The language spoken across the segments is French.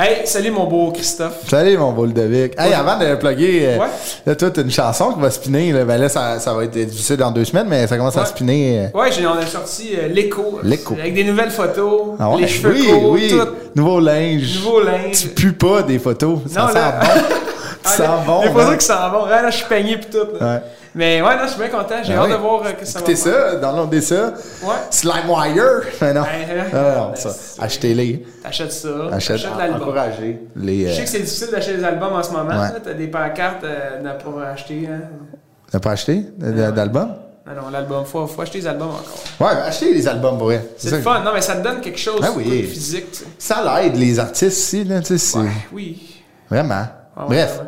Hey, salut mon beau Christophe. Salut mon beau Ludovic. Hey, avant de plugger, euh, Ouais. là, toi, t'as une chanson qui va spinner. Là, ben là ça, ça va être difficile dans deux semaines, mais ça commence à spinner. euh, Ouais, on a sorti euh, l'écho. L'écho. Avec des nouvelles photos, Ah les cheveux oui, courts, oui. tout. Nouveau linge. Nouveau linge. Tu pues pas des photos. Ça Non, sent là- bon. Ah, Ça sent les- bon. Les photos qui bon. Là, je suis peigné pis tout. là. Ouais. Mais ouais, non, je suis bien content. J'ai Ah hâte oui. de voir euh, que ça va Écoutez faire. ça, downloadez ça. Ouais. Slimewire. Mais non. Ouais, hein? Ah, non, Ben, ça. Achetez-les. T'achètes ça. Achète, l'album. encouragez les. Je Euh, sais que c'est difficile d'acheter des albums en ce moment. Ouais. T'as des pancartes euh, n'a pas acheté. Hein. T'as pas acheté d'album? Non, non, l'album. Faut, faut acheter les albums encore. Ouais, ben, achetez les albums pour vrai. C'est le fun. Non, mais ça te donne quelque chose Ah oui. de physique. tu sais. Ça l'aide les artistes aussi, là, tu sais. Ouais, oui. Vraiment. Ah ouais, Bref. ouais.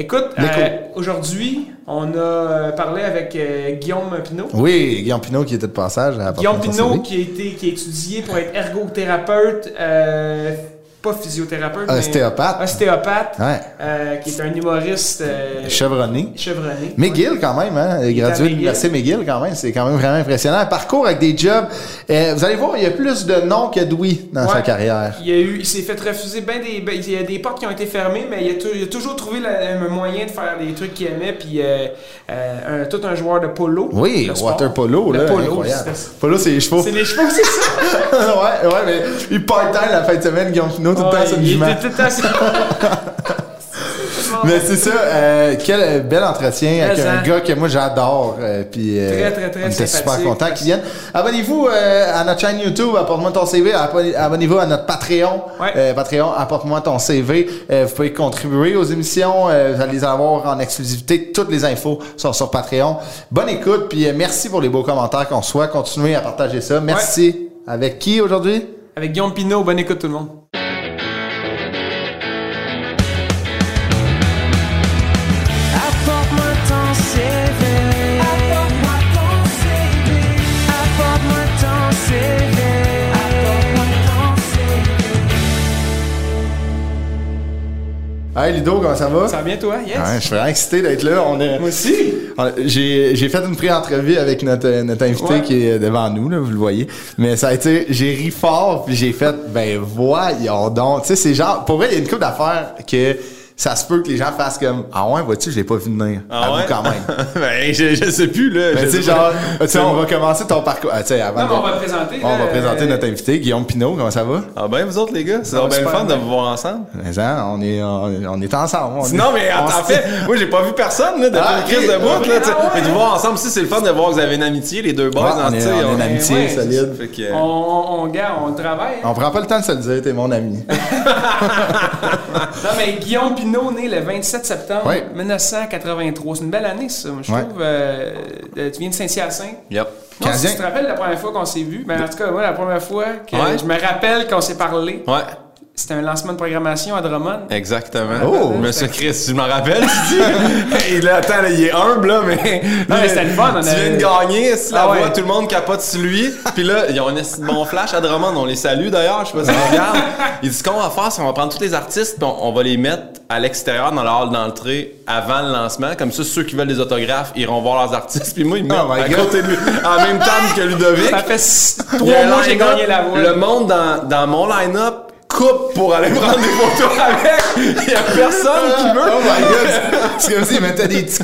Écoute, euh, aujourd'hui, on a euh, parlé avec euh, Guillaume Pinot. Oui, Guillaume Pinot qui était de passage à Guillaume CV. qui a, été, qui a étudié pour être ergothérapeute, euh, pas physiothérapeute, mais Ostéopathe. ostéopathe, Ouais. euh, qui est un humoriste euh, Chevronné. chevronné. McGill quand même, hein? est à Gradué de l'Université McGill quand même, c'est quand même vraiment impressionnant. Un parcours avec des jobs. euh, vous allez voir, il y a plus de noms que d'ouïs dans Ouais. sa carrière. Il, a eu, il s'est fait refuser ben des, ben, il y a des portes qui ont été fermées, mais il a, tou- il a toujours trouvé la- un moyen de faire des trucs qu'il aimait. Puis un- tout un joueur de polo. Oui, le water polo, Le là, polo, incroyable. c'est- Polo, c'est les chevaux. C'est les chevaux, c'est ça. ouais, ouais, mais il part-time la fin de semaine, Guillaume Mais c'est ça, euh, quel euh, bel entretien avec un gars que moi j'adore. euh, puis euh, Très, très, très on était super contents qu'ils viennent. Abonnez-vous euh, à notre chaîne YouTube, apporte-moi ton CV. Abonnez- Abonnez-vous à notre Patreon. Ouais. Euh, Patreon, apporte-moi ton CV. Euh, vous pouvez contribuer aux émissions. euh, vous allez les avoir en exclusivité. Toutes les infos sont sur Patreon. Bonne écoute, puis euh, merci pour les beaux commentaires qu'on soit. Continuez à partager ça. Merci. Avec qui aujourd'hui? Avec Guillaume Pinot, bonne écoute tout le monde. Hey Ludo, comment ça va? Ça va bien toi? Yes. Ouais, je suis vraiment excité d'être là. On est... Moi aussi. J'ai j'ai fait une pré-entrevue avec notre, notre invité Ouais. qui est devant nous, là, vous le voyez. Mais ça a été, j'ai ri fort, puis j'ai fait, ben voyons donc. Tu sais, c'est genre, pour vrai, il y a une couple d'affaires que ça se peut que les gens fassent comme, ah ouais, vois-tu, je l'ai pas vu venir. Ah ouais? quand même. ben, je, je sais plus, là. Mais Je tu sais, genre, tu sais, on va commencer ton parcours. Ah, tu sais, avant Non, mais on va présenter. on va présenter notre invité, Guillaume Pinot. Comment ça va? Ah ben, vous autres, les gars, c'est bien le fun de vous voir ensemble. Mais hein, on est, on, on est ensemble. on est- Non, mais en, fait, moi, j'ai pas vu personne, là, depuis Ah, une crise de bout, là, tu sais. Ah ouais. Mais de vous voir ensemble, si c'est le fun de voir que vous avez une amitié, les deux boys, Ouais, hein, on est- on une amitié solide. Fait que, euh, On, on, on, gars, on travaille. hein. On prend pas le temps de se le dire, t'es mon ami. Non, mais Guillaume Pinot, né le 27 septembre Ouais. 1983. C'est une belle année, ça, je Ouais. trouve. Euh, tu viens de Saint-Hyacinthe. Yep. Non, Canadien. si tu te rappelles la première fois qu'on s'est vu, ben, en tout cas, moi, la première fois que Ouais. je me rappelle qu'on s'est parlé, Ouais, c'était un lancement de programmation à Drummond. exactement. Oh! Monsieur Chris, je m'en rappelle, tu dis? Là, attends, là, il est humble, là, mais. Non, mais c'était le fun, on Tu viens de gagner, si la Ah ouais. voix, tout le monde capote sur lui. Puis là, ils ont un bon flash à Drummond, on les salue d'ailleurs, je sais pas si on regarde. Ils disent ce qu'on va faire, c'est qu'on va prendre tous les artistes, puis on, on va les mettre à l'extérieur dans le hall d'entrée avant le lancement. Comme ça, ceux qui veulent des autographes iront voir leurs artistes. Puis moi, ils me mettent Oh my à God. côté de lui, la même table que Ludovic. Ça fait trois mois que j'ai gagné la voix. Le monde dans, dans mon line-up coupe pour aller prendre des photos avec. Il y a personne qui veut. Oh my god! C'est comme s'ils mettaient des petits.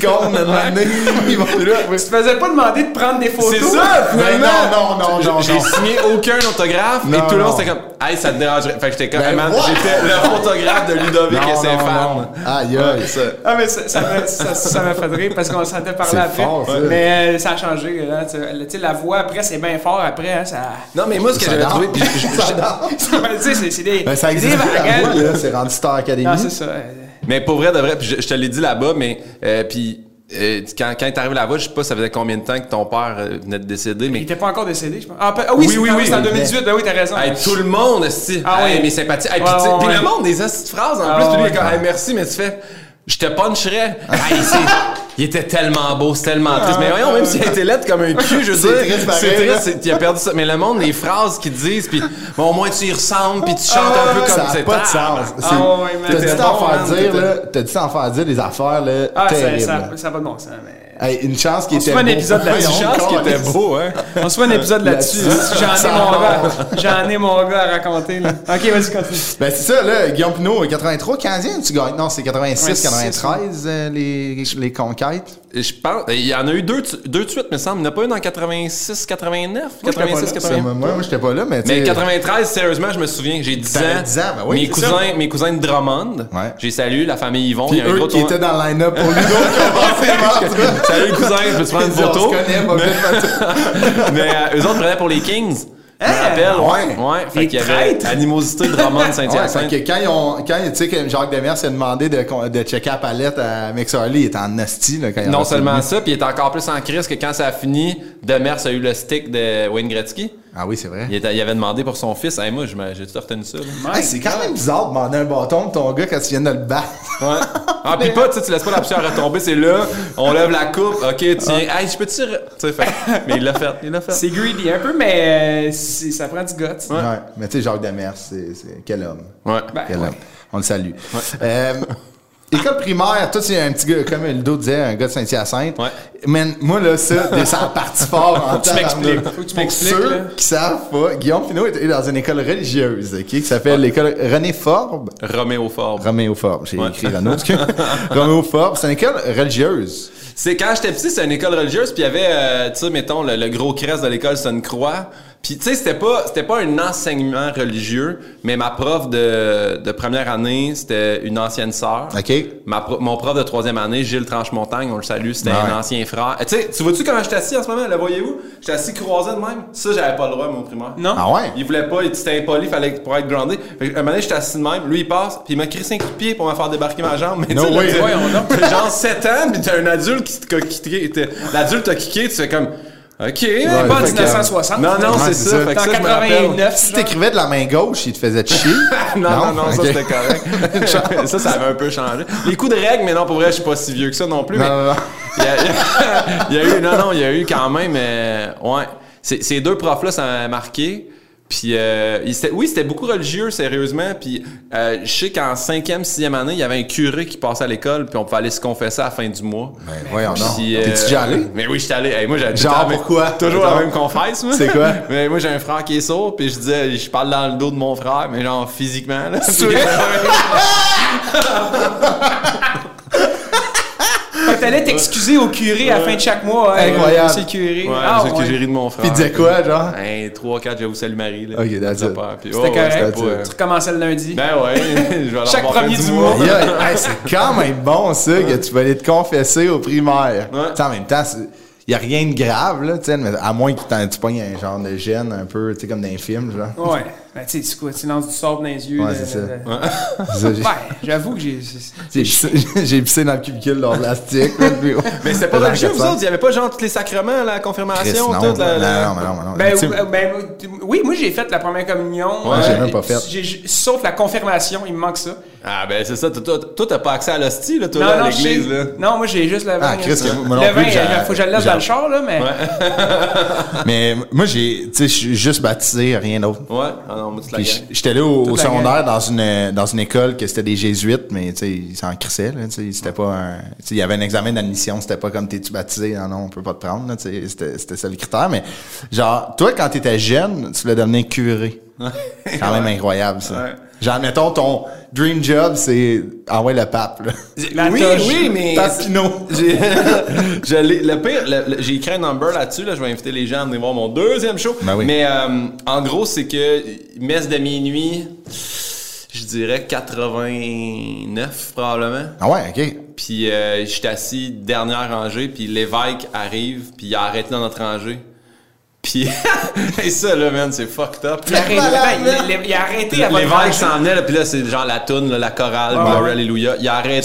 Ils vont- Tu te faisais pas demander de prendre des photos? C'est ça, Ben finalement. non, non, non, non, J'ai signé aucun autographe Non, et tout le monde c'était comme, hey, ça te dérangerait. Fait que j'étais comme, Ben j'étais le photographe de Ludovic et ses non. Aïe, aïe. ça. Ah, mais ça, ça, m'a- ça, ça m'a fait rire parce qu'on s'entendait parler C'est après. fort, ça. Mais euh, ça a changé. Là, tu sais, la voix après, c'est bien fort après. Hein, ça... Non, mais moi, ce que j'avais trouvé. tu sais, c'est, c'est Ben, ça existe là. C'est rendu Star Academy. Non, c'est ça. Mais pour vrai, de vrai, puis je, je te l'ai dit là-bas, mais euh, puis euh, quand, quand t'es arrivé là-bas, je sais pas, ça faisait combien de temps que ton père euh, venait de décéder, Il mais était pas encore décédé, je pense. Ah, ah oui, Oui, c'est, oui, ah, oui. c'est en 2018. Ben oui, t'as raison. Hey, tout le monde, si. Ah hey, oui. mes sympathies. Hey, Ouais, puis tu sais, ouais, puis ouais. le monde, des astuces phrases en Ah plus. Puis lui, il est ouais. comme, hey, merci, mais tu fais, je te puncherais. Hey, il était tellement beau, c'est tellement triste. Mais voyons, même s'il a été lettre comme un cul, je veux C'est dire. C'est triste, il a perdu ça. Mais le monde, les phrases qu'ils disent, puis bon, au moins tu y ressembles, puis tu chantes un peu Ça comme c'est pas de sens. C'est- Ah. T'as dit t'en faire dire, là. T'as dit t'en faire dire des affaires, là. Ah, ça, terribles. ça, ça va de bon sens. Mais... Hey, une chance qu'il On se était fait un beau. épisode là-dessus. Voyons, Chance qu'il était beau, hein. On se fait un épisode là-dessus. Là-dessus. J'en ai mon gars. J'en ai mon gars à raconter. Là. Ok, vas-y, continue. Ben, c'est ça, là. Guillaume Pinot, 83, 15e, tu gagnes. Non, c'est 86, 86, 93, euh, les, les conquêtes. Je pense, il y en a eu deux, de- deux de suite, me semble. Il n'y en a pas eu dans 86, 89, Moi, j'étais pas 86, là. Ça, 89. moi, moi, j'étais pas là, mais tu Mais sais, 93, sérieusement, je me souviens, j'ai 10 ans. T'avais 10 ans, ben oui, mes, cousins, ça. mes cousins de Drummond. Ouais. J'ai salué la famille Yvon. Puis il y a un eux gros qui tournoi- étaient dans le line-up pour Ludo, qui ont passé Salut cousin, je peux te prendre une photo. vite, Mais euh, eux autres prenaient pour les Kings. Je me Hein? rappelle, Ouais. ouais. Ouais, fait qu'il y avait animosité de Drummond Ouais, Saint-Hyacinthe. fait que quand ils ont, quand, tu sais, que Jacques Demers s'est demandé de, de checker la palette à Mix Harley, il était en nasty, là, quand il a non seulement le- ça, puis il était encore plus en crise que quand ça a fini, Demers a eu le stick de Wayne Gretzky. Ah oui, c'est vrai. Il, était- il avait demandé pour son fils. Hey, moi, je me- j'ai tout retenu ça. Hey, c'est quand même bizarre de demander un bâton de ton gars quand tu viens de le battre. Ouais. Ah, pis pas, tu sais, tu laisses pas la poussière retomber, c'est là, on lève la coupe, ok, tiens, hey, je peux te Tu sais, fait. Mais il l'a fait, il l'a fait. C'est greedy un peu, mais euh, ça prend du guts. Ouais. Mais tu sais, Jacques Demers, c'est, quel homme. Ouais. Ben, Quel ouais. homme. On le salue. Euh, école primaire, toi, c'est un petit gars, comme Ludo disait, un gars de Saint-Hyacinthe. Ouais. Man, moi, là, ça, ça a parti fort en tu m'expliques. Tu Pour m'expliques, ceux là. qui savent pas, Guillaume Pinot était dans une école religieuse, OK, qui s'appelle l'école René Forbes. Roméo Forbes. Roméo Forbes, j'ai Ouais. écrit Renaud. Roméo Forbes, c'est une école religieuse. C'est quand j'étais petit, c'était une école religieuse, puis il y avait, euh, tu sais, mettons, le, le gros crest de l'école, c'est une croix. Puis, tu sais, c'était pas, c'était pas un enseignement religieux, mais ma prof de, de première année, c'était une ancienne sœur. OK? Ma pro- mon prof de troisième année, Gilles Tranche-Montagne, on le salue, c'était Ouais. un ancien frère. Tu sais, tu vois-tu comment j'étais assis en ce moment? Le voyez-vous? J'étais assis croisé de même. Ça, j'avais pas le droit, mon primaire. Non? Ah ouais? Il voulait pas, il était impoli, fallait pour être que, un moment donné, j'étais assis de même, lui il passe, puis il m'a crissé un coup de pied pour me faire débarquer ma jambe. Mais No tu sais, way. là, Voyons donc. t'as genre 7 ans, puis t'as un adulte qui t'a kické. L'adulte t'a kické, tu fais comme. OK. C'est pas en fait que- 1960. Non, non, Ouais, c'est ça. ça. Fait que C'est en ça, je me rappelle. 89. Si t'écrivais de la main gauche, il te faisait chier. Non, non, non, ça c'était correct. ça, ça avait un peu changé. Les coups de règle, mais non, pour vrai, je suis pas si vieux que ça non plus. Non, mais non, non. il y, a, il y a eu, non, non, il y a eu quand même, euh, ouais. Ces ces deux profs-là, ça m'a marqué. Puis, euh, il oui, c'était beaucoup religieux, sérieusement. Puis, euh, je sais qu'en cinquième, sixième année, il y avait un curé qui passait à l'école, puis on pouvait aller se confesser à la fin du mois. Ben, voyons. Puis, euh, T'es-tu déjà allé? Mais oui, j'étais allé. Hey, moi, j'ai Genre, pourquoi? Toujours Genre? la même confesse, moi. C'est quoi? Mais moi, j'ai un frère qui est sourd, puis je disais, je parle dans le dos de mon frère, mais genre physiquement, là. C'est Puis- vrai? Fait que t'allais t'excuser au curé à la fin de chaque mois. hein, Incroyable. C'est le curé. Ouais, Ah, c'est de mon frère. Puis il disait quoi, genre? Ben, 3, 4, je vous salue Marie, là. Ok, puis- C'était oh, correct. euh, Tu recommençais le lundi. Ben ouais, je vais aller Chaque premier du mois. Hey, c'est quand même bon, ça, que tu vas aller te confesser au primaire. En même temps, il n'y a rien de grave, là, tu sais, mais à moins que tu pognes un genre de gène un peu, tu sais, comme dans les films, genre. Ouais. Ben, tu sais, quoi? Tu lances du sable dans les yeux. Ouais, de- c'est ça. de- Ben, j'avoue que j'ai. J'ai pissé, dans le cubicule le plastique. puis- Mais c'était pas Dans religieux, vous 400. autres? Il y avait pas genre tous les sacrements, la confirmation, non, tout? La, la- non, non, non, non, non. Ben, euh, ben, oui, moi j'ai fait la première communion. Ouais, j'ai même pas fait. sauf la confirmation, il me manque ça. Ah, ben c'est ça. Toi, t'as pas accès à l'hostie, là, toi, là, à l'église, là. Non, moi j'ai juste le vin. Ah, Chris, que moi non le plus, vin, j'ai- il faut que je le laisse dans le char, là, mais. Mais moi, j'ai, tu sais, je suis juste baptisé, rien d'autre. Ouais, ah non, moi, tu la Puis gang. j- j'étais allé au, secondaire dans une dans une école que c'était des jésuites, mais tu sais, ils s'en crissaient, là, tu sais, c'était pas un, tu sais, il y avait un examen d'admission, c'était pas comme t'es-tu baptisé, non, non, on peut pas te prendre, là, tu sais, c'était, c'était ça le critère, mais genre, toi, quand t'étais jeune, tu voulais devenir curé. C'est quand même incroyable, ça. Ouais. Genre, mettons, ton dream job, c'est... Ah ouais, le pape, là. La oui, toge. oui, mais. Je l'ai- le pire, le- le- j'ai écrit un number là-dessus. Là, je vais inviter les gens à venir voir mon deuxième show. Ben oui. Mais euh, en gros, c'est que messe de minuit, je dirais 89 probablement. Ah ouais, OK. Puis euh, j'étais assis dernière rangée, puis l'évêque arrive, puis il a arrêté dans notre rangée. Puis et ça là, man, c'est fucked up. Il a arrêté, il- il a arrêté avant L'évêque faire s'en venait, là, puis là, c'est genre la toune, là, la chorale, ouais. Alléluia. Il a arrêté.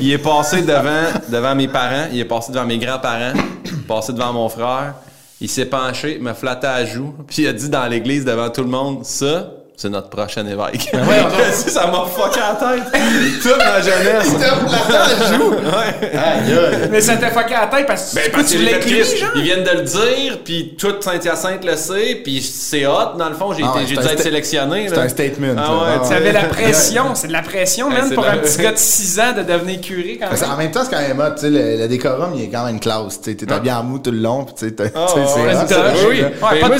Il est passé devant, devant mes parents, il est passé devant mes grands-parents, il est passé devant mon frère. Il s'est penché, il m'a flatté à la joue, puis il a dit dans l'église devant tout le monde, ça, c'est notre prochain évêque. Ça, ça m'a fucké la tête. Toute ma jeunesse. Ouais. Mais ça t'a fucké la tête parce que Ben, parce tu genre? Ils viennent de le dire, puis tout Saint-Hyacinthe le sait, puis c'est hot, dans le fond, j'ai Ah été- ouais, dû être sélectionné. c'est un statement, Ah ouais, Ah tu Tu avais la pression, c'est de la pression, Ouais, même, pour la- un petit gars de 6 ans de devenir curé quand Parce même. temps, c'est quand même hot, tu sais, le, le décorum, il est quand même classe, tu t'es habillé en mou tout le long, pis tu sais, ouais, c'est ouais. Ouais, Ben,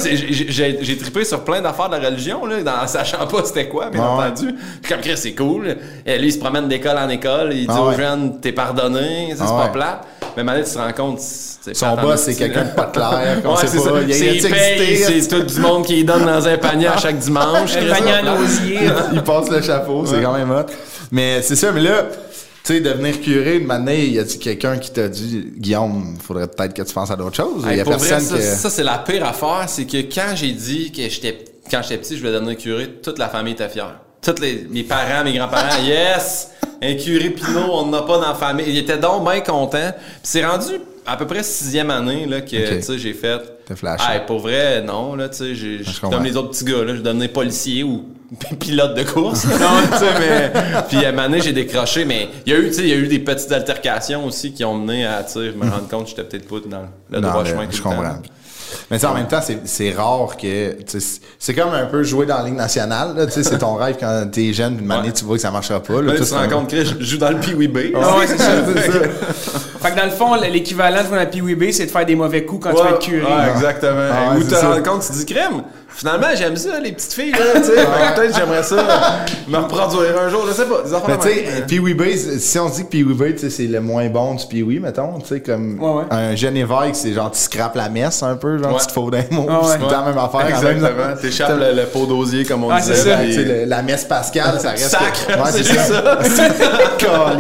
j'ai- trippé sur plein d'affaires de la religion, là, sachant pas c'était quoi, bien entendu. Puis comme Chris, c'est cool. Et lui, il se promène d'école en école, il dit Ah, aux ouais. jeunes, t'es pardonné, ça, c'est Ah, pas ouais. plate. Mais maintenant, tu te rends compte, c'est Son boss, c'est quelqu'un de pas clair, Ouais, sait c'est pas, ça. il a- C'est il il paye, tout du monde qui donne dans un panier à chaque dimanche. Un panier osier. il passe le chapeau, c'est quand même hot. Mais c'est ça, mais là, tu sais, devenir curé, une année, y a-tu quelqu'un qui t'a dit, Guillaume, faudrait peut-être que tu penses à d'autres choses? Il Hey, y a pour vrai, personne ça, qui. ça, c'est la pire affaire, c'est que quand j'ai dit que j'étais quand j'étais petit, je voulais devenir curé, toute la famille était fière. Tous les, mes parents, mes grands-parents, yes! Un curé Pinot, on n'en a pas dans la famille. Ils étaient donc bien contents. Puis c'est rendu à peu près sixième année là, que Ok. tu sais, j'ai fait. T'as flashé. Hey, pour vrai, non, là, tu sais, j'ai- je comprends. comme les autres petits gars, là, je devenais policier ou pilote de course. non, tu sais, mais. Puis à un moment donné, j'ai décroché, mais il y a eu, tu sais, il y a eu des petites altercations aussi qui ont mené à, sais, me rendre compte que j'étais peut-être pas dans le Non, droit chemin tout je le temps. comprends. Mais tu en même temps, c'est- rare que. tu c'est- comme un peu jouer dans la Ligue nationale. tu C'est ton rêve quand t'es jeune, puis une année, Ouais. tu vois que ça marchera pas. Là, tu te rends compte que je joue dans le Pee-Wee B. Ah ouais, c'est ça. Fait que dans le fond, l'équivalent de jouer dans la PWB, c'est de faire des mauvais coups quand tu vas être curé. Ouais, exactement. Ah ouais, Ou c'est te rends compte, tu te dis crème. Finalement, j'aime ça, les petites filles, là, tu sais. Peut-être j'aimerais ça me reproduire un jour, je sais pas. Mais tu sais. Pee-Wee Bay, si on dit que Pee-Wee Bay, tu sais, c'est le moins bon du Pee-Wee, mettons, tu sais, comme Ouais, ouais. un jeune évêque, c'est genre, tu scrapes la messe un peu, genre, Ouais. tu te fous d'un mot, Ah ouais. c'est la même affaire. Exactement. T'échappes le, le pot d'osier, comme on Ah, disait. c'est ça. sais, le- la messe pascale, ça reste. Sacre, Ouais, c'est c'est ça. ça.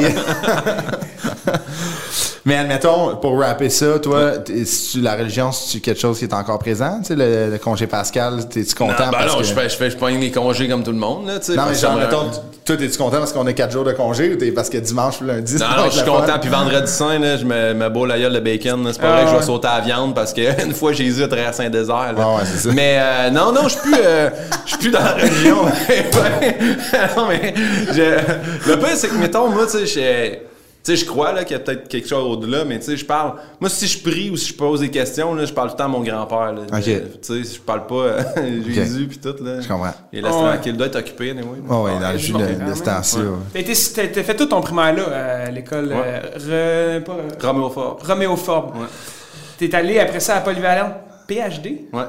Mais admettons, pour rapper ça, toi, t'es- si tu- la religion, c'est quelque chose qui est encore présent? Tu sais, le, le congé pascal, t'es-tu Non, content? ben parce non, que... je fais, je fais, je pogne les congés comme tout le monde, là, tu sais. Non, mais genre, mettons, toi, t'es-tu content parce qu'on a quatre jours de congé ou t'es parce que dimanche, lundi, Non, non, je suis content. Puis vendredi saint, là, je me, me boule la gueule de bacon. C'est pas Ah, vrai que je vais sauter à la viande parce que une fois Jésus a traversé un désert. là. Ah, ouais, c'est ça. Mais euh, non, non, je suis plus, euh, je suis plus dans la religion. non, mais je- le pire, c'est que, mettons, moi, tu sais, sais, je crois là, qu'il y a peut-être quelque chose au-delà, mais tu sais, je parle. Moi, si je prie ou si je pose des questions, là, je parle tout le temps à mon grand-père. là. Ok. Euh, Tu sais, je parle pas euh, Jésus puis tout. Là. Je comprends. Il laisse Ouais. tranquille, il doit être occupé, anyway. Oh, ouais, dans Ouais, le jus de, ce temps-ci. Ouais. ouais. T'as fait tout ton primaire là, à l'école euh, Re- pas, euh, Roméo Fort. Roméo. Ouais. T'es allé après ça à Polyvalente? PhD? Ouais.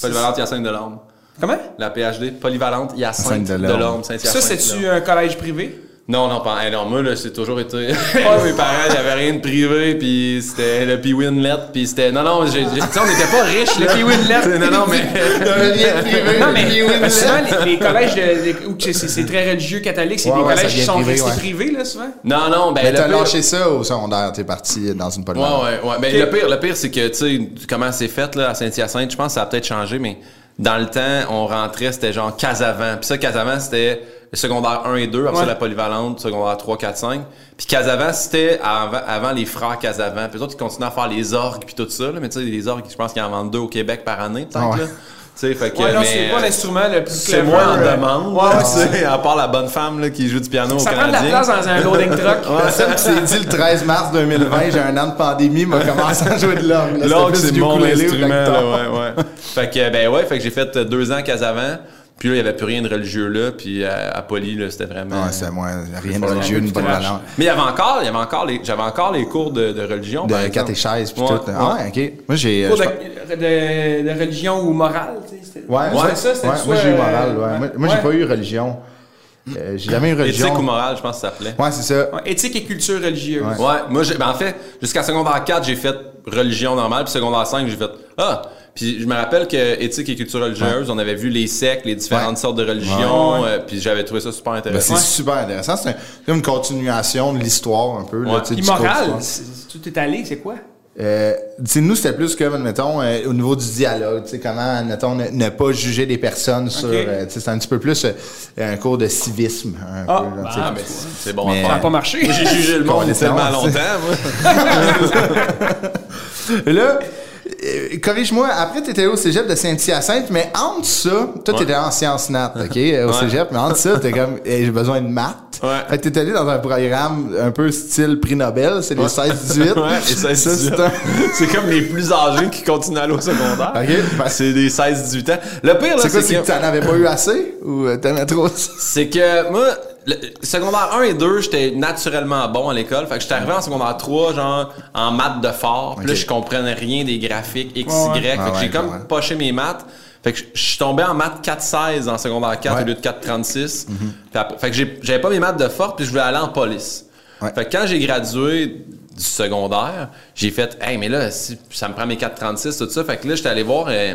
Polyvalente Hyacinthe de l'Orme. Comment? La PhD, polyvalente, Hyacinthe de de l'Orme. Ça, c'est-tu là. un collège privé? Non, non, pas. hey, non, moi, là, c'est toujours été. mes parents, il n'y avait rien de privé, puis c'était le Winlet, puis c'était. Non, non, j'ai- j'ai- tu sais, on n'était pas riches, Le Winlet. Non, non, mais. Non, mais souvent, les, les collèges de, où c'est c'est très religieux catholique, c'est Ouais, des ouais, collèges qui sont privé, restés ouais. privés, là, souvent. Non, non, ben. Mais t'as pire- lâché ça au secondaire, t'es parti dans une Ouais, polyvalente. ouais, ouais. Mais Ok. le pire, le pire, c'est que, tu sais, comment c'est fait, là, à Saint-Hyacinthe, je pense que ça a peut-être changé, mais dans le temps, on rentrait, c'était genre Casavant. Puis ça, Casavant, c'était secondaire 1 et 2, après ça, la polyvalente, secondaire 3, 4, 5. Puis Casavant, c'était avant, avant les frères Casavant. Puis les autres, ils continuaient à faire les orgues puis tout ça, là. Mais tu sais, les orgues, je pense qu'ils en vendent deux au Québec par année, peut-être, ouais. là. Tu sais, fait que. Ouais, non, c'est pas l'instrument le plus c'est clever, moi en euh, demande, Ouais, ouais, tu sais, à part la bonne femme là, qui joue du piano Ça au prend de la Canadien. place dans un loading truck. Personne qui s'est dit le 13 mars 2020, j'ai un an de pandémie, m'a commencé à jouer de l'orgue. L'orgue, c'est mon instrument, là, ouais, ouais. fait que, ben ouais, fait que j'ai fait deux ans Casavant. Puis là, il n'y avait plus rien de religieux là. Puis à, à Poly, là, c'était vraiment. Ouais, c'est moi, rien de religieux, un une plus polyvalente. Mais il y avait encore, il y avait encore les, j'avais encore les cours de, de religion. De catéchèse pis Ouais, tout. Ah ouais, ok. Moi, j'ai. euh, Cours de, de, de religion ou morale, tu sais. c'était Ouais, c'était ouais, ça, c'était ouais, soit, moi j'ai eu euh, moral, ouais. Moi, moi, j'ai ouais. pas eu religion. Euh, j'ai jamais eu religion. Éthique ou morale, je pense que ça s'appelait. Ouais, c'est ça. Ouais, éthique et culture religieuse. Ouais. Ouais, moi, j'ai- ben, en fait, jusqu'à secondaire 4, j'ai fait religion normale, puis secondaire 5, j'ai fait Ah! Puis je me rappelle que éthique et culture religieuse, on avait vu les sectes, les différentes Ouais. sortes de religions, euh, puis j'avais trouvé ça super Ben, intéressant. c'est super intéressant. C'est un- une continuation de l'histoire un peu. là, Ouais. c'est- tout est allé, c'est quoi? Euh, tu sais, nous, c'était plus que, mettons, euh, au niveau du dialogue, tu sais, comment, mettons, ne, ne pas juger des personnes sur, euh, tu sais, c'est un petit peu plus euh, un cours de civisme, un Ah, peu, là, tu sais. Ah, mais c'est c'est bon Mais- Ça n'a pas marché. J'ai jugé le monde tellement longtemps, moi. Et Là, euh, corrige-moi, après, tu étais au cégep de Saint-Hyacinthe, mais entre ça, toi, tu étais en sciences nat, OK, au cégep, mais entre ça, t'es comme, j'ai besoin de maths. Ouais. Fait que t'es allé dans un programme un peu style prix Nobel, c'est les 16-18. Ouais, Ça, c'est un- c'est comme les plus âgés qui continuent à aller au secondaire. OK. Ben, C'est des 16-18 ans. Le pire, là, C'est quoi, c'est que que, t'en avais pas eu assez? Ou euh, t'aimais trop ça? c'est que moi, le, secondaire 1 et 2, j'étais naturellement bon à l'école. Fait que j'étais arrivé en secondaire 3, genre, en maths de fort. Puis là, je comprenais rien des graphiques X, Ouais, ouais. Y. Fait Ah que j'ai ouais, comme ouais. poché mes maths. Fait que je- suis tombé en maths 4-16 en secondaire 4 Ouais. au lieu de 4-36. Puis après- Fait que j'avais pas mes maths de fort, puis je voulais aller en police. Ouais. Fait que quand j'ai gradué du secondaire, j'ai fait, hey, mais là, si ça me prend mes 436, tout ça. Fait que là, j'étais allé voir euh,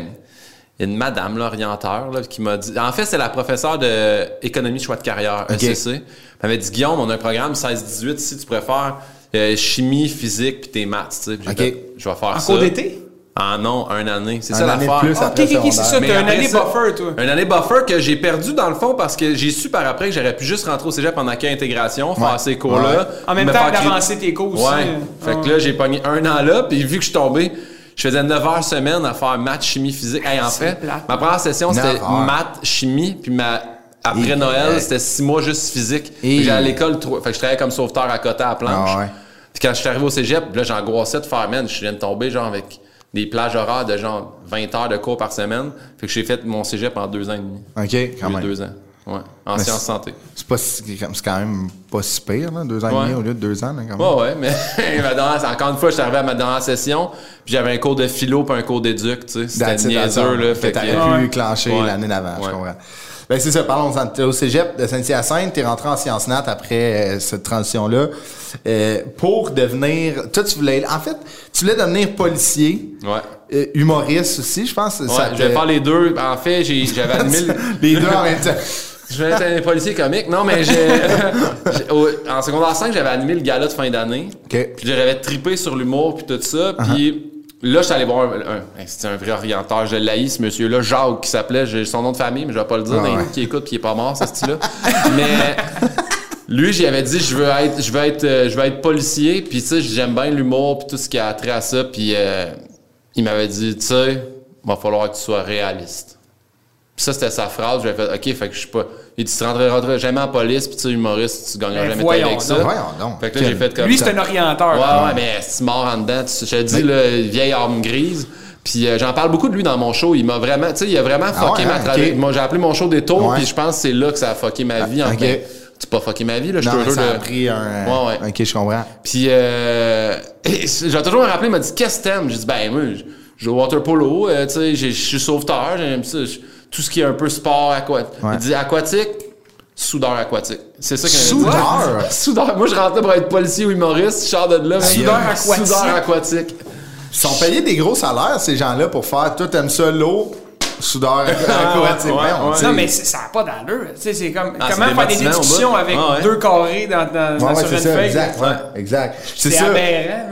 une madame, l'orienteur, là, qui m'a dit. En fait, c'est la professeure d'économie choix de carrière, Ok. ECC. Elle m'avait dit, Guillaume, on a un programme 16-18, si tu préfères euh, chimie, physique, puis tes maths, tu sais. Puis j'ai Ok. fait, je vais faire En ça. cours d'été? Ah non, un année. C'est Un ça l'affaire. plus Ah, après ok, ok, ok, c'est ça, t'as une après année ça- buffer, toi. Une année buffer que j'ai perdu dans le fond parce que j'ai su par après que j'aurais pu juste rentrer au cégep en accueil intégration, faire Ouais. ces cours-là. Ouais. En même me temps d'avancer tes cours aussi. Ouais. euh, Fait que ouais. là, j'ai pogné un an là, puis vu que je suis tombé, je faisais 9 heures semaine à faire maths, chimie, physique. Hey, en fait, plate. ma première session, c'était 9 heures. maths, chimie, puis ma... après Et- Noël, euh, c'était 6 mois juste physique. Et- J'allais à l'école, trois- fait que je travaillais comme sauveteur à côté à la planche. Ah ouais. Puis quand je suis arrivé au cégep, là, j'angoissais de faire, man, je viens de tomber, genre, avec des plages horaires de genre 20 heures de cours par semaine. Fait que j'ai fait mon cégep en deux ans et demi. OK, quand même. deux ans. Ouais. En Mais sciences santé. C'est pas si- c'est quand même pas si pire, là, deux ans et demi au lieu de deux ans, là, quand même. Ouais, ouais, mais ma dernière- encore une fois, je suis arrivé à ma dernière session, puis j'avais un cours de philo puis un cours d'éduc, tu sais. C'était niaiseux, là. Fait que, Ouais. pu clencher l'année d'avant, je comprends. Ben, c'est ça, parlons-en. T'es au cégep de Saint-Hyacinthe, t'es rentré en sciences nat après euh, cette transition-là. Euh, pour devenir... Toi, tu voulais... En fait, tu voulais devenir policier, Ouais. euh, humoriste aussi, je pense. Ouais, ça je vais faire les deux. En fait, j'ai- j'avais admis le- Les deux en même temps. Je vais être un policier comique. Non, mais j'ai. en secondaire 5, j'avais animé le gala de fin d'année. OK. Uh-huh. Puis j'avais trippé sur l'humour puis tout ça. Puis là, j'étais allé voir un. un- C'était un vrai orienteur. Je l'haïs, ce monsieur-là, Jacques, qui s'appelait. J'ai son nom de famille, mais je vais pas le dire. Ah ouais. qui écoute puis il est pas mort, ce style-là. mais. Lui, j'y avais dit, je veux être, je veux être, euh, je veux être policier, puis tu sais, j'aime bien l'humour, puis tout ce qui a trait à ça, puis euh, il m'avait dit, tu sais, va falloir que tu sois réaliste. Puis ça, c'était sa phrase. J'avais fait, OK, fait que je suis pas. Il dit, tu rentreras, rentreras jamais en police, puis tu sais, humoriste, tu gagneras Ben, jamais ta vie voyons avec ça. Voyons donc. Fait que là, j'ai fait comme Lui, c'est un orienteur. Ouais, ouais, mais c'est mort en dedans. Tu- Je te dis, là, vieille arme grise. Puis euh, j'en parle beaucoup de lui dans mon show. Il m'a vraiment, tu sais, il a vraiment Ah fucké ouais, ma hein, trajet. ok. Moi, j'ai appelé mon show des tours, Ouais. puis je pense que c'est là que ça a fucké ma vie. En ok. fait. C'est pas fucké ma vie, là, je te Non, a pris un... Ouais, ouais. OK, je comprends. Puis, euh, j'ai toujours me rappeler, il m'a dit, qu'est-ce que t'aimes? J'ai dit, ben, moi, je joue au water polo, euh, tu sais, je suis sauveteur, j'aime ça. Tout ce qui est un peu sport aquatique. Ouais. Il dit, aquatique, soudeur aquatique. C'est ça dit. Soudeur? Soudeur. Moi, je rentrais pour être policier ou humoriste, je sors de là. Soudeur aquatique. Soudeur aquatique. Ils sont payés des gros salaires, ces gens-là, pour faire tout aime ça, l'eau, soudeur. Non, mais c'est- ça n'a pas d'allure. Tu sais, c'est comme Ah, comment faire des discussions avec Ah, ouais. deux carrés dans, dans, Ouais, ouais, sur c'est une ça, feuille. exact. ouais, exact. C'est ça.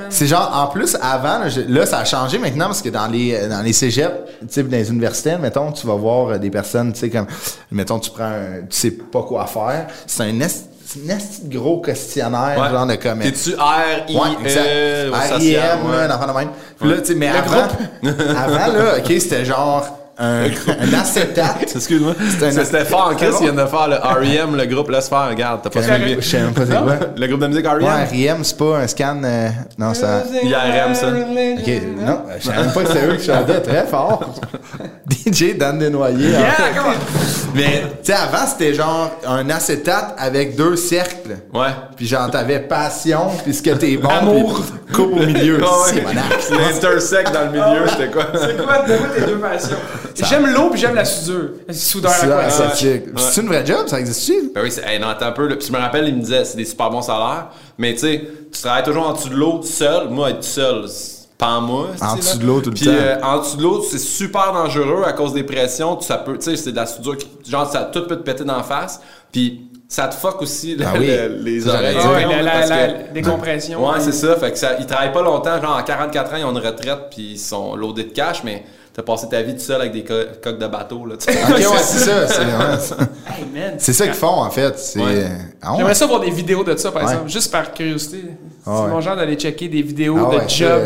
C'est genre, en plus, avant, là, je- là, ça a changé maintenant parce que dans les, dans les cégeps, tu sais, dans les universités, mettons, tu vas voir euh, des personnes, tu sais, comme, mettons, tu prends un, tu sais pas quoi faire. C'est un est, c'est un gros questionnaire, Ouais. genre de comme. T'es-tu R, I, Ouais, exact. E, au RIM, social, là, ouais. un enfant de même. Puis là, tu sais, mais avant, avant, là, OK, c'était genre un, un acétate. Excuse-moi. C'était C'est- fort en Chris, il vient de faire le R.E.M., le groupe Laisse faire. Regarde, t'as pas suivi. Je sais même pas c'est quoi. Le groupe de musique E Ouais, R.E.M.? C'est pas un scan. euh, non, ça. IRM, ça. Ok, non, je savais même pas que c'était eux qui chantaient très fort. DJ Dan Desnoyers. en Yeah, fait. come on. Mais, tu sais, avant, c'était genre un acétate avec deux cercles. Ouais. Puis genre, t'avais passion, puis ce que t'es bon. Amour. coupe au milieu. Ouais, C'est ouais. mon axe. L'intersect dans le milieu, c'était quoi? C'est quoi, de quoi tes deux passions? J'aime l'eau puis j'aime la soudure. Soudeur aquatique. C'est une vraie job, ça existe-tu? Ben oui, c'est, hey, non, attends un peu. là. Puis je me rappelle, il me disait, c'est des super bons salaires. Mais tu sais, tu travailles toujours en dessous de l'eau, seul. Moi, être seul, c'est pas moi. En dessous de l'eau tout le Puis, temps. euh, en dessous de l'eau, c'est super dangereux à cause des pressions. Tu- Ça peut, tu sais, c'est de la soudure qui, genre, ça tout peut te péter d'en face. Puis, ça te fuck aussi le- Ah oui. le- les oreilles. Ouais, la, la, que- la décompression. Ouais, c'est ça. Fait que ça, ils travaillent pas longtemps. Genre, à 44 ans, ils ont une retraite, puis ils sont loadés de cash, mais t'as passé ta vie tout seul avec des co- coques de bateau, là. Ok, ouais, c'est ça. C'est ouais, Hey, man. c'est ça qu'ils font, en fait. C'est. Ouais. Ah ouais? J'aimerais ça voir des vidéos de ça, par Ouais. exemple, juste par curiosité. C'est Ah ouais. mon genre d'aller checker des vidéos Ah de ouais, job.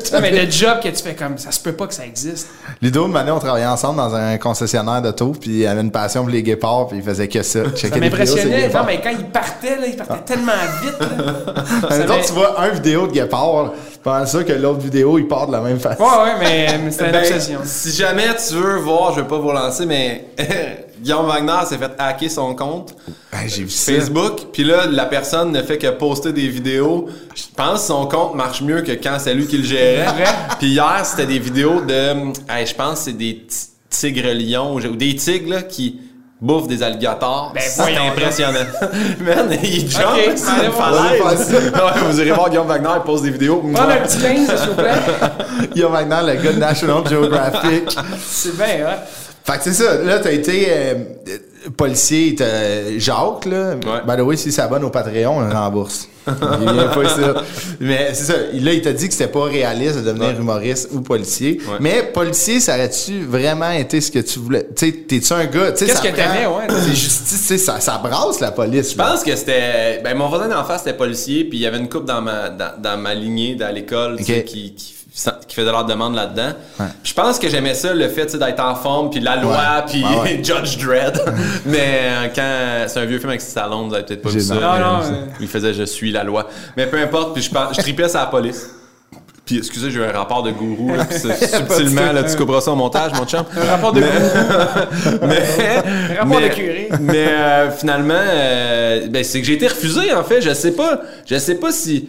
c'est- Non, mais de job que tu fais comme ça se peut pas que ça existe. Ludo, une année, on travaillait ensemble dans un concessionnaire d'auto, puis il avait une passion pour les guépards, puis il faisait que ça. checker Ça m'impressionnait. Non, mais quand il partait, là, il partait tellement vite. Là. Ça tu vois un vidéo de guépard, pendant ça que l'autre vidéo, il part de la même façon. Ouais, ouais, mais, mais c'était une Ben, obsession. Si jamais tu veux voir, je vais pas vous lancer, mais Guillaume Wagner s'est fait hacker son compte Ben, J'ai vu ça. Facebook, puis là, la personne ne fait que poster des vidéos. Je pense que son compte marche mieux que quand c'est lui qui le gérait. Vrai? Puis hier, c'était des vidéos de, hey, je pense que c'est des tigres lions, ou des tigres là, qui bouffent des alligators. Ben, c'est impressionnant. Man, il jump Ok, sur allez voir. Ouais, vous irez voir Guillaume Wagner, il pose des vidéos. Prends un petit 15, s'il vous plaît. A maintenant le gars de National Geographic. C'est bien, hein. Fait que c'est ça. Là, t'as été euh, policier, t'as Jacques, là. By the way, si s'abonne au Patreon, on le rembourse. Il vient pas ici. Mais c'est ça. Là, il t'a dit que c'était pas réaliste de devenir Ouais. humoriste ou policier. Ouais. Mais policier, ça aurait-tu vraiment été ce que tu voulais? Tu sais, t'es-tu un gars? tu Qu'est-ce ça que t'aimais, ouais? C'est justice, tu sais, ça, ça brasse la police. Je pense que c'était. Ben, mon voisin d'en face, c'était policier, puis il y avait une couple dans ma, dans, dans ma lignée, dans l'école, tu qui, qui, qui faisait leur demande là-dedans. Ouais. Je pense que j'aimais ça, le fait d'être en forme, puis la loi, Ouais. puis Ouais, ouais. Judge Dredd. Mais euh, quand. C'est un vieux film avec Stallone, vous avez peut-être pas vu ça. non, mais, non, mais- Il faisait Je suis la loi. Mais peu importe, puis je, pense- je tripais sur la police. Puis, excusez, j'ai eu un rapport de gourou, là, subtilement, là, tu couperas ça au montage, mon chum. Un rapport de Mais, Un rapport mais- de curé. Mais euh, finalement, euh, ben, c'est que j'ai été refusé en fait. Je sais pas. Je sais pas si.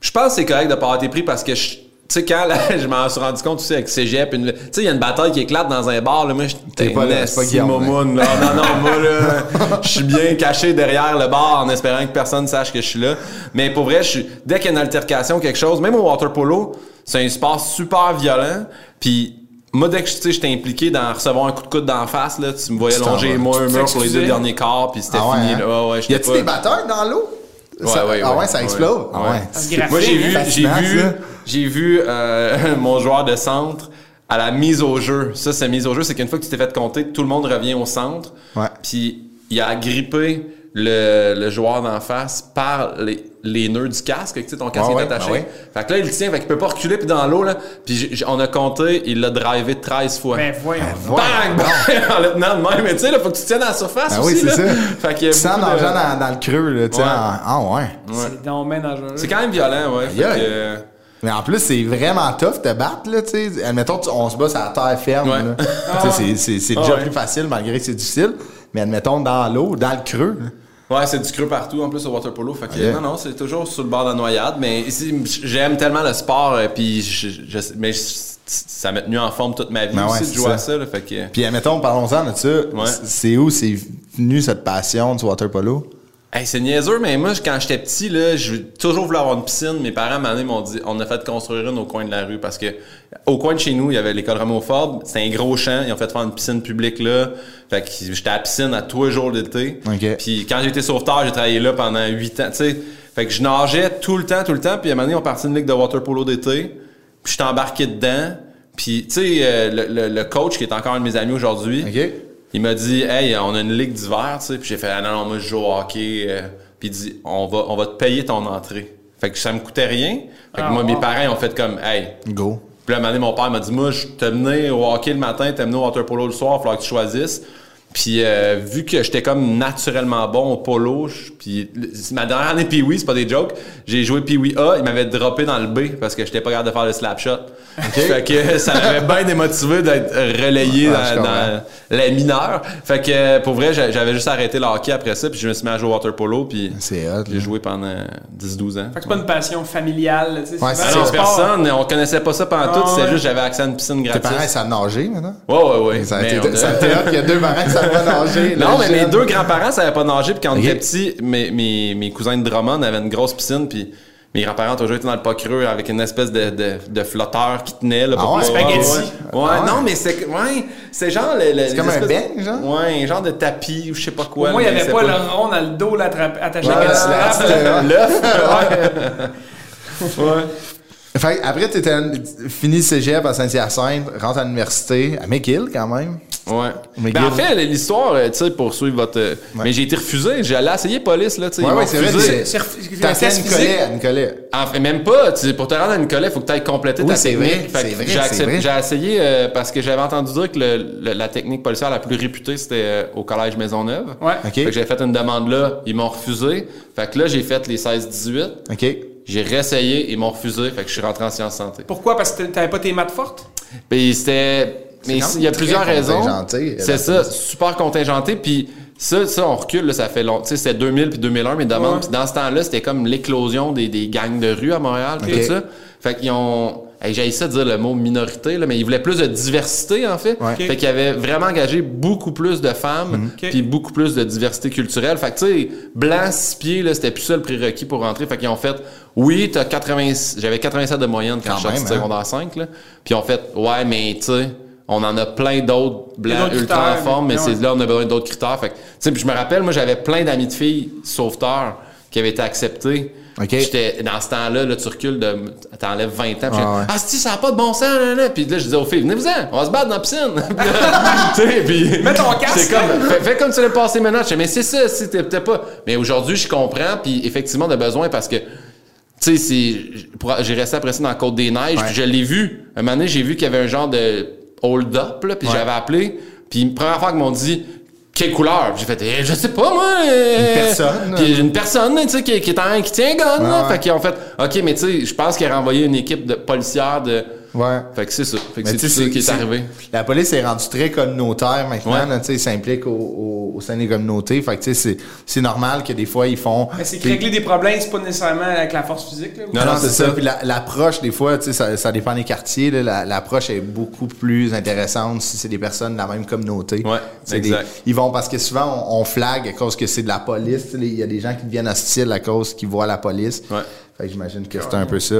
Je pense que c'est correct de pas avoir été pris parce que je. Tu sais, quand là, je m'en suis rendu compte aussi avec Cégep, une- tu sais, il y a une bataille qui éclate dans un bar, là, moi, T'es j'étais pas là, c'est pas Guillaume, momoune, là. Non, non, moi, là, je suis bien caché derrière le bar en espérant que personne sache que je suis là. Mais pour vrai, je suis, dès qu'il y a une altercation, quelque chose, même au water polo, c'est un sport super violent, puis moi, dès que tu sais, j'étais impliqué dans recevoir un coup de coude d'en face, là, tu me voyais longer moi un mur pour les deux derniers quarts, puis c'était Ah ouais, fini. hein? là. Ouais, ouais, y a-tu pas- des batteurs dans l'eau? Ça- Ouais, ouais, ah ouais, ouais. ça Ouais. explose? Ah Ouais. graphique. Moi, j'ai vu, j'ai vu, j'ai vu euh, mon joueur de centre à la mise au jeu. Ça, c'est mise au jeu, c'est qu'une fois que tu t'es fait compter, tout le monde revient au centre. Ouais. Puis il a grippé le, le joueur d'en face par les, les nœuds du casque, tu sais, ton casque Ouais, est attaché. ben ouais. Fait que là, il le tient, fait qu'il peut pas reculer, puis dans l'eau, là. Puis j'ai- j'ai- on a compté, il l'a drivé 13 fois. Ben, voyons. Bang! Bang! en le tenant de même. Mais tu sais, là, faut que tu tiennes à la surface Ah oui, aussi, c'est là. ça. Fait qu'il y a beaucoup de- dans, dans le creux, là, tu sais. Ouais. en- Ah ouais. C'est. C'est quand même violent, ouais. Fait que, euh, Mais en plus, c'est vraiment tough de battre, là, tu sais. Admettons, on se bat sur la terre ferme, Ouais. là. Tu sais, c'est- c'est c'est Ah déjà ouais. plus facile, malgré que c'est difficile. Mais admettons, dans l'eau, dans le creux, là. Ouais, c'est du creux partout en plus au water polo. Fait que, non, non, c'est toujours sur le bord de la noyade. Mais ici, j'aime tellement le sport, euh, puis je, je- mais je- ça m'a tenu en forme toute ma vie Ben aussi de jouer ça. à ça. Là, fait que, Puis admettons, parlons-en de ça. C'est où c'est venu cette passion du water polo? Hey, c'est niaiseux, mais moi, quand j'étais petit, là, j'ai toujours voulu avoir une piscine. Mes parents, à un moment donné, m'ont dit, on a fait construire une au coin de la rue parce que, au coin de chez nous, il y avait l'école Rameau Ford. C'était un gros champ. Ils ont fait faire une piscine publique là. Fait que j'étais à la piscine à tous les jours d'été. Ok. Puis quand j'étais sauveteur, j'ai travaillé là pendant huit ans, tu sais. Fait que je nageais tout le temps, tout le temps. Puis à un moment donné, on partit une ligue de water polo d'été. Puis j'étais embarqué dedans. Puis, tu sais, euh, le, le- le coach, qui est encore un de mes amis aujourd'hui, OK? Il m'a dit, hey, on a une ligue d'hiver, tu sais. Puis j'ai fait, ah non, non, moi, je joue au hockey. euh. Puis il dit, on va, on va te payer ton entrée. Fait que ça me coûtait rien. Fait que Ah, moi, mes parents, ils ont fait comme, hey. Go. Puis là, à un moment donné, mon père m'a dit, moi, je t'ai mené au hockey le matin, t'ai mené au water polo le soir, il va falloir que tu choisisses. Puis euh, vu que j'étais comme naturellement bon au polo, je- puis c'est ma dernière année Pee-Wee, c'est pas des jokes, j'ai joué Pee-Wee A, il m'avait droppé dans le B parce que j'étais pas capable de faire le slap shot. Fait que ça m'avait bien démotivé d'être relayé dans, dans les mineurs. Fait que pour vrai, j'a- j'avais juste arrêté le hockey après ça, puis je me suis mis à jouer au water polo, puis C'est hot, j'ai joué pendant 10-12 ans. Fait que c'est pas une passion familiale, tu sais. Ouais, c'est Ah non, personne, on connaissait pas ça pendant tout, Ah, c'était ouais. juste j'avais accès à une piscine Tes gratis. parents, ça a nagé maintenant? Ouais, ouais, ouais. Ça a Mais été on a- ça a été hot, il y a deux parents qui savent pas nager. Non, mais mes deux grands-parents savaient pas nager, puis quand était petits, mes, mes, mes cousins de Drummond avaient une grosse piscine, puis mes grands-parents ont toujours été dans le pas creux avec une espèce de, de, de flotteur qui tenait. Là, Ah pour ouais? pouvoir- Spaghetti. Ouais, Ouais, Ah non, mais c'est ouais, c'est genre... le- le- C'est comme un bang, genre? Ouais, un genre de tapis ou je sais pas quoi. Moi, il n'y avait pas le rond dans le dos là, attaché Ouais, à la. L'œuf. ouais. Fait que après, t'étais fini cégep à Saint-Hyacinthe, rentre à l'université, à McGill quand même. Ouais. Mais Ben, en fait, l'histoire, euh, tu sais, pour suivre votre. euh, Mais j'ai été refusé. J'allais essayer police, là, tu sais. Ouais, ouais, c'est vrai, T'as fait. Nicolet à Nicolet. En fait, même pas. Tu sais, pour te rendre à Nicolet, il faut que tu ailles compléter Oui, ta c'est technique. vrai, Fait que c'est vrai, j'ai, vrai. j'ai essayé euh, parce que j'avais entendu dire que le- le- la technique policière la plus réputée, c'était euh, au collège Maisonneuve. Ouais. OK. Fait que j'avais fait une demande là, ils m'ont refusé. Fait que là, j'ai fait les 16-18. OK. J'ai réessayé, ils m'ont refusé. Fait que je suis rentré en sciences santé. Pourquoi? Parce que t'avais pas tes maths fortes? Puis c'était. Mais il y a plusieurs raisons. C'est ça, super contingenté. Puis ça, ça, on recule, là, ça fait longtemps. Tu sais, c'était 2000 puis 2001, mes demandes. Ouais. Puis dans ce temps-là, c'était comme l'éclosion des, des gangs de rue à Montréal, puis Ok. tout ça. Fait qu'ils ont. Hey, j'ai ça de dire le mot minorité, là, mais ils voulaient plus de diversité, en fait. Ouais. Fait qu'ils avaient vraiment engagé beaucoup plus de femmes, Ok. puis beaucoup plus de diversité culturelle. Fait que, tu sais, blanc, six pieds, là, c'était plus ça le prérequis pour rentrer. Fait qu'ils ont fait, oui, t'as 80, j'avais 87 de moyenne quand, Quand je suis sorti hein. secondaire 5, là. Puis ils ont fait, ouais, mais, tu sais, on en a plein d'autres blancs ultra en forme, mais mais c'est là, on a besoin d'autres critères. Fait que, tu sais, puis je me rappelle, moi, j'avais plein d'amis de filles sauveteurs qui avaient été acceptés. OK. J'étais, dans ce temps-là, là, tu recules de, t'enlèves 20 ans. Puis Ah ouais. ah, si, ça n'a pas de bon sens, là, là. Puis là, je disais aux filles, venez-vous-en, on va se battre dans la piscine. Puis là, tu sais, puis. Mets ton casque. C'est comme, fais, fais comme tu l'as passé maintenant. Je disais, mais c'est ça, si t'es peut-être pas. Mais aujourd'hui, je comprends, puis effectivement, on a besoin parce que. Tu sais, j'ai resté après ça dans la Côte des Neiges, Ouais. puis je l'ai vu. Un moment donné, j'ai vu qu'il y avait un genre de hold-up, là, puis Ouais. j'avais appelé. Puis première fois qu'ils m'ont dit quelle couleur, j'ai fait eh, je sais pas moi. euh, Une personne. Puis une personne, tu sais, qui, qui est en- qui tient un gun, là. Ouais. Fait qu'ils ont fait OK, mais tu sais, je pense qu'ils ont renvoyé une équipe de policières de. Ouais. Fait que c'est ça. Fait que Mais c'est tu tout sais, ça qui est, arrivé. La police est rendue très communautaire maintenant. Ouais. sais, Ils s'impliquent au, au, au sein des communautés. Fait que tu sais, c'est c'est normal que des fois, ils font... Mais c'est régler des problèmes, c'est pas nécessairement avec la force physique. Là, Non, Non, c'est ça. ça. Puis la- l'approche, des fois, tu sais, ça, ça dépend des quartiers. la- L'approche est beaucoup plus intéressante si c'est des personnes de la même communauté. Ouais, C'est exact. des- ils vont parce que souvent on, on flag à cause que c'est de la police. Il y a des gens qui deviennent hostiles à cause qu'ils voient la police. Ouais. Fait que j'imagine que c'est un peu ça.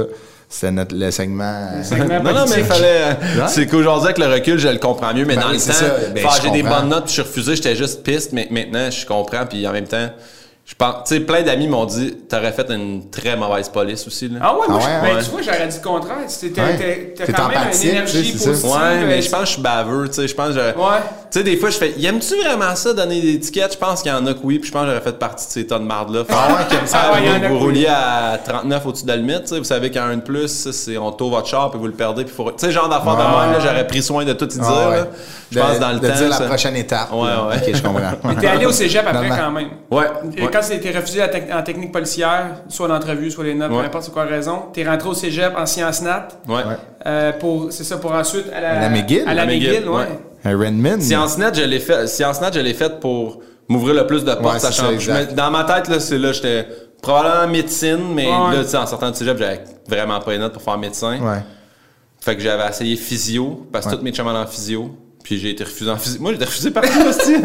C'est notre le segment. euh, segment Non, non, mais il fallait. C'est qu'aujourd'hui, avec le recul, je le comprends mieux, mais Ben dans oui, le temps. Ben, je j'ai des bonnes notes, puis je suis refusé, j'étais juste piste, mais maintenant, je comprends, puis en même temps, je pense. Tu sais, plein d'amis m'ont dit, t'aurais fait une très mauvaise police aussi, là. Ah ouais, moi, Ah je- ouais, ben, ouais. tu vois, j'aurais dit le contraire. C'était- Ouais. T'as T'es t'as quand même une énergie positive. Ouais, mais euh, je pense que je suis baveux, tu sais, je pense que Ouais. Tu sais, des fois, je fais, y aimes-tu vraiment ça, donner des étiquettes? Je pense qu'il y en a que oui, puis je pense que j'aurais fait partie de ces tas de marde-là. Ah aiment ça. Ah ouais, il y en a vous oui. rouliez à 39 au-dessus de la limite, tu sais, vous savez qu'un 1 de plus, c'est on tourne votre char, puis vous le perdez, puis faut... Tu sais, genre d'affaires de même, là, j'aurais pris soin de tout y dire, Ah ouais. Je De- pense dans le de temps. dire la ça- prochaine étape. Ouais, ouais. Ok, je comprends. Mais t'es allé au cégep après quand même. Ouais. Et. Quand été refusé en technique policière, soit l'entrevue, soit les notes, peu importe c'est quoi la raison, t'es rentré au cégep en sciences nat, Ouais. euh, pour, c'est ça, pour ensuite à la, À la McGill? À la McGill, McGill, ouais. ouais. Un Redmond. Science Net, je l'ai fait. Science Net, je l'ai fait pour m'ouvrir le plus de portes, Ouais, sachant que je exact. me- dans ma tête là, c'est là, j'étais probablement médecine, mais Ouais. là, tu sais, en sortant du cégep, j'avais vraiment pas les notes pour faire médecin. Ouais. Fait que j'avais essayé physio, parce que tous mes chums en physio. Puis j'ai été refusé en physio. Moi, j'ai été refusé partout, aussi.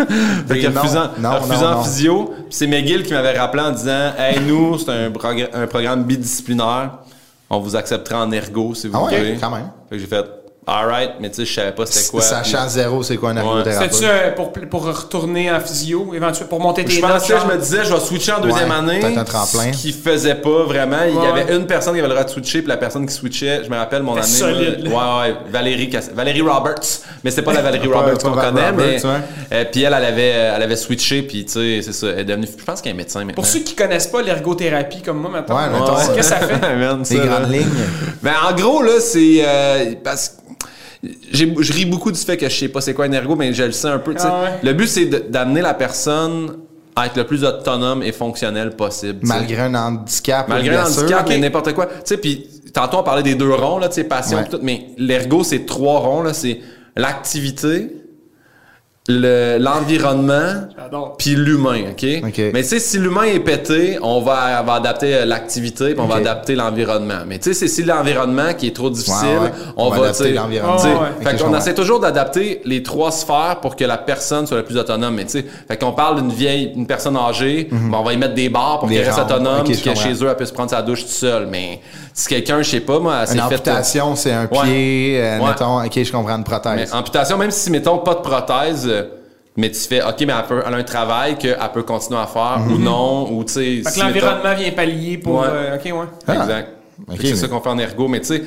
fait que non, refusé en, non, refusé non, en non. physio. Puis c'est McGill qui m'avait rappelé en disant Hey, nous, c'est un, progr- un programme bidisciplinaire. On vous acceptera en ergo si vous Ah ouais, voulez. quand même. Fait que j'ai fait Alright, mais tu sais, je savais pas c'était quoi. Sachant zéro, c'est quoi un ergothérapeute? C'était-tu euh, pour, pour retourner en physio, éventuellement, pour monter tes Je notes? pensais, je me disais, je vais switcher en deuxième Ouais, année. peut-être un tremplin. Ce qui faisait pas vraiment. Il y avait une personne qui avait le droit de switcher, puis la personne qui switchait, je me rappelle mon année. Solide, là. Ouais, ouais, Valérie, Cass- Valérie Roberts. Mais c'est pas la Valérie Roberts qu'on connaît, Roberts, mais. euh, puis elle, elle avait, elle avait switché, puis tu sais, c'est ça. Elle est devenue. Je pense qu'elle est médecin maintenant. Pour ceux qui connaissent pas l'ergothérapie comme moi maintenant, Ouais, qu'est-ce que ça fait? Les grandes lignes. Ben, en gros, là, c'est. euh, parce que. Je ris beaucoup du fait que je sais pas c'est quoi un ergo, mais je le sais un peu. tu sais. Ah ouais. Le but, c'est d'amener la personne à être le plus autonome et fonctionnel possible. tu sais. Malgré un handicap. Malgré blessure. handicap, Ok. mais n'importe quoi. Tu sais, puis tantôt on parlait des deux ronds, là, tu sais, passion Ouais. tout, mais l'ergo, c'est trois ronds, là. C'est l'activité, l'environnement, puis l'humain, OK? OK. Mais tu sais, si l'humain est pété, on va, va adapter euh, l'activité, puis on va adapter l'environnement. Mais tu sais, c'est si l'environnement qui est trop difficile, Ouais, ouais. on, On va va, adapter tu sais, l'environnement. sais, Ouais, essaie toujours d'adapter les trois sphères pour que la personne soit la plus autonome. Mais tu sais, fait qu'on parle d'une vieille, une personne âgée, ben, on va y mettre des barres pour qu'elle reste autonome, Ok, puis que chez eux, elle puisse prendre sa douche toute seule. Mais si quelqu'un, je sais pas, moi, Une fait... amputation, c'est un Ouais. pied, euh, Ouais. mettons, ok, je comprends, une Mais prothèse. amputation, même si, mettons, pas de prothèse, euh, mais tu fais, OK, mais elle, peut, elle a un travail qu'elle peut continuer à faire Mhm. ou non, ou tu sais... Fait que l'environnement vient pallier pour. Ouais. euh, ok, ouais. mettons- Exact. C'est mais- ça qu'on fait en ergo, mais tu sais,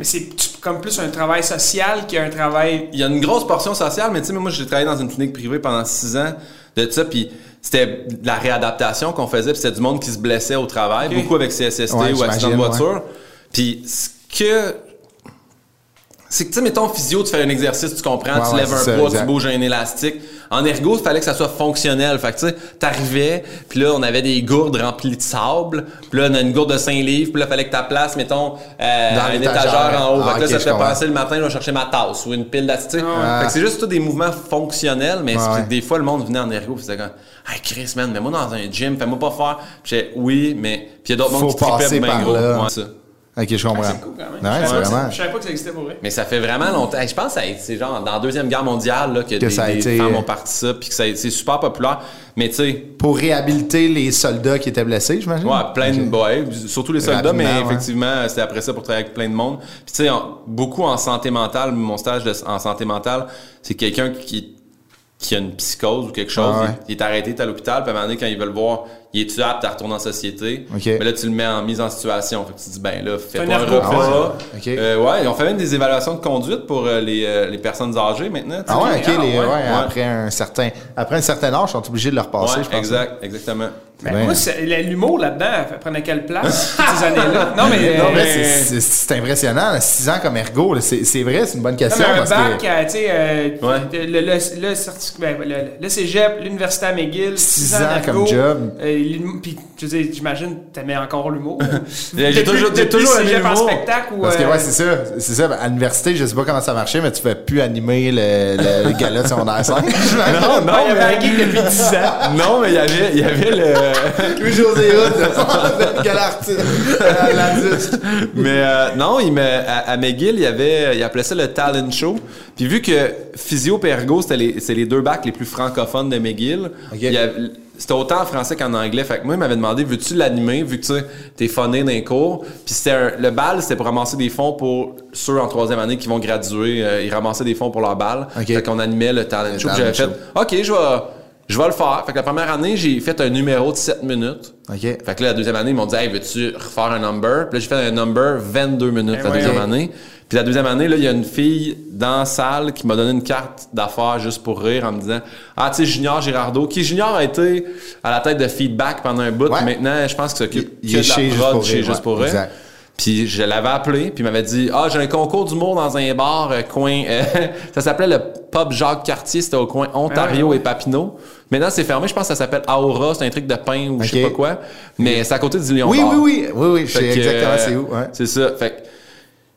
Mais c'est comme plus un travail social qu'un travail. il y a une grosse portion sociale, mais tu sais, moi, j'ai travaillé dans une clinique privée pendant six ans de ça, puis c'était de la réadaptation qu'on faisait, puis c'était du monde qui se blessait au travail, beaucoup avec CSST Ouais, ou accident de voiture. Puis ce que... C'est que, tu sais, mettons, physio, tu fais un exercice, tu comprends, Ouais, tu ouais, lèves un poids, tu bouges un élastique. En ergo, il fallait que ça soit fonctionnel. Fait que, tu sais, t'arrivais, puis là, on avait des gourdes remplies de sable, puis là, on a une gourde de 5 livres, puis là, il fallait que ta place, mettons, euh, Dans un étagère en haut. Ah, fait que là, ça te fait penser le matin, je vais chercher ma tasse ou une pile d'acide. Ouais. Fait que c'est juste tout des mouvements fonctionnels, mais c'est- ouais. des fois, le monde venait en ergo, puis c'était comme, hey Chris, man, mets-moi dans un gym, fais-moi pas faire. Puis oui, mais. Puis il y a d'autres Faut mondes qui tripaient passer bien par gros. là. Ouais, ça. Ok, je comprends. C'est cool quand même. Ouais, je, savais vraiment. savais pas que ça existait pour vrai. Mais ça fait vraiment longtemps. Je pense que ça a été c'est genre dans la Deuxième Guerre mondiale là, que, Que des, ça a des été- femmes ont parti ça, puis que ça a- c'est super populaire. Mais tu sais, Pour réhabiliter les soldats qui étaient blessés, j'imagine? Ouais, plein de, Ok. ouais, surtout les soldats, mais Rapidement, ouais. effectivement, c'était après ça pour travailler avec plein de monde. Puis tu sais, beaucoup en santé mentale, mon stage de- en santé mentale, c'est quelqu'un qui, qui a une psychose ou quelque chose, Ah ouais. il, il est arrêté, il est à l'hôpital, puis à un moment donné, quand ils veulent voir, il est-tu apte à retourner en société? Ok. Mais là, tu le mets en mise en situation. Fait que tu dis, ben là, fais pas un repas. Ah ouais? Ok. Euh, ouais, on fait même des évaluations de conduite pour euh, les, euh, les personnes âgées maintenant. Ah ouais, ok, Ah, les, ouais. ouais, Ouais. après un certain, après un certain âge, ils sont obligés de le repasser, Ouais, je pense. exact, exactement. Ben, Ouais. Moi, l'humour là-dedans, elle prenait quelle place ces années-là? Non, mais. Non, mais euh, c'est- impressionnant, là, six ans comme ergo, c'est vrai, c'est une bonne Non, question. mais un parce bac, que euh, tu sais, euh, Ouais. le, le, le, certificat- ben, le, le cégep, l'université à McGill, Six six ans d'ergo, comme job. Euh, Puis, je dire, j'imagine, t'aimais encore l'humour. J'ai toujours- j'ai toujours aimé l'humour. spectacle ou. Parce que euh, ouais, c'est ça, c'est ça. À l'université, je sais pas comment ça marchait, mais tu fais plus animer le, le, le gala secondaire 5. Non, non, il y avait un geek depuis 10 ans. Non, mais il y avait, il y avait le. Louis-José Hood, le gala artiste. l'artiste. Mais euh, non, il me, à, à McGill, il, y avait, il appelait ça le talent show. Puis vu que Physio et Ergo, c'était les, c'est les deux bacs les plus francophones de McGill, il y avait- c'était autant en français qu'en anglais. Fait que moi, il m'avait demandé, veux-tu l'animer, vu que tu sais, t'es phoné les cours? Puis le bal, c'était pour ramasser des fonds pour ceux en troisième année qui vont graduer. euh, ils ramassaient des fonds pour leur bal. Ok. Fait qu'on animait le talent Le show. J'avais fait. OK, je vais, je vais le faire. Fait que la première année, j'ai fait un numéro de 7 minutes. OK. Fait que là, la deuxième année, ils m'ont dit, hey, veux-tu refaire un number? Puis là, j'ai fait un number 22 minutes la ouais. deuxième année. Puis la deuxième année, là, il y a une fille dans la salle qui m'a donné une carte d'affaires juste pour rire en me disant, ah, tu sais, Junior Girardeau, qui Junior a été à la tête de feedback pendant un bout. Ouais. Maintenant, je pense qu'il s'occupe que est de la chez Juste prod pour chez rire, Juste ouais, pour rire. Puis je l'avais appelé, puis il m'avait dit Ah, j'ai un concours d'humour dans un bar euh, coin. euh, ça s'appelait le Pub Jacques Cartier, c'était au coin Ontario Ah, et Papineau. Maintenant, c'est fermé, je pense que ça s'appelle Aura, c'est un truc de pain ou je sais pas quoi. Mais c'est à côté du Lion Oui, Bar. oui, oui, oui, oui, je sais exactement euh, c'est où. ouais. C'est ça. Fait que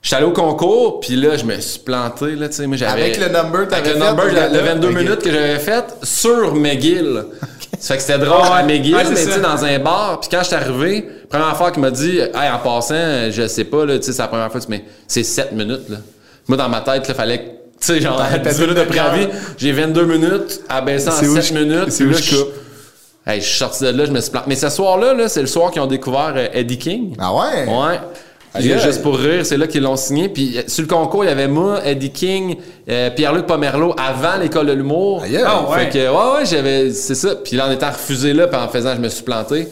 j'étais allé au concours, puis là, je me suis planté, là, tu sais. Avec le number, t'avais Avec le number, le le, le gars-là? 22 Ok. minutes que j'avais fait sur McGill. Ça fait que c'était drôle à McGill, Ouais, mais tu sais, dans un bar. Puis quand je suis arrivé, première fois qu'il m'a dit, hey, en passant, je sais pas, là, tu sais, c'est la première fois, mais c'est 7 minutes, là. Moi, dans ma tête, il fallait que, tu sais, genre, T'as 10 pété minutes de préavis. J'ai 22 minutes, abaissé en C'est où 7 je- minutes. c'est puis où là, je coupe? Hey, je suis sorti de là, je me suis planté. Mais ce soir-là, là, c'est le soir qu'ils ont découvert euh, Eddie King. Ah ouais? Ouais. Aïe. Juste pour rire, c'est là qu'ils l'ont signé. Puis euh, sur le concours, il y avait moi, Eddie King, euh, Pierre-Luc Pomerleau avant l'école de l'humour. Aïe, aïe. Ah ouais. Fait que, ouais, ouais, j'avais, c'est ça. Puis là, en étant refusé là, puis en faisant, je me suis planté.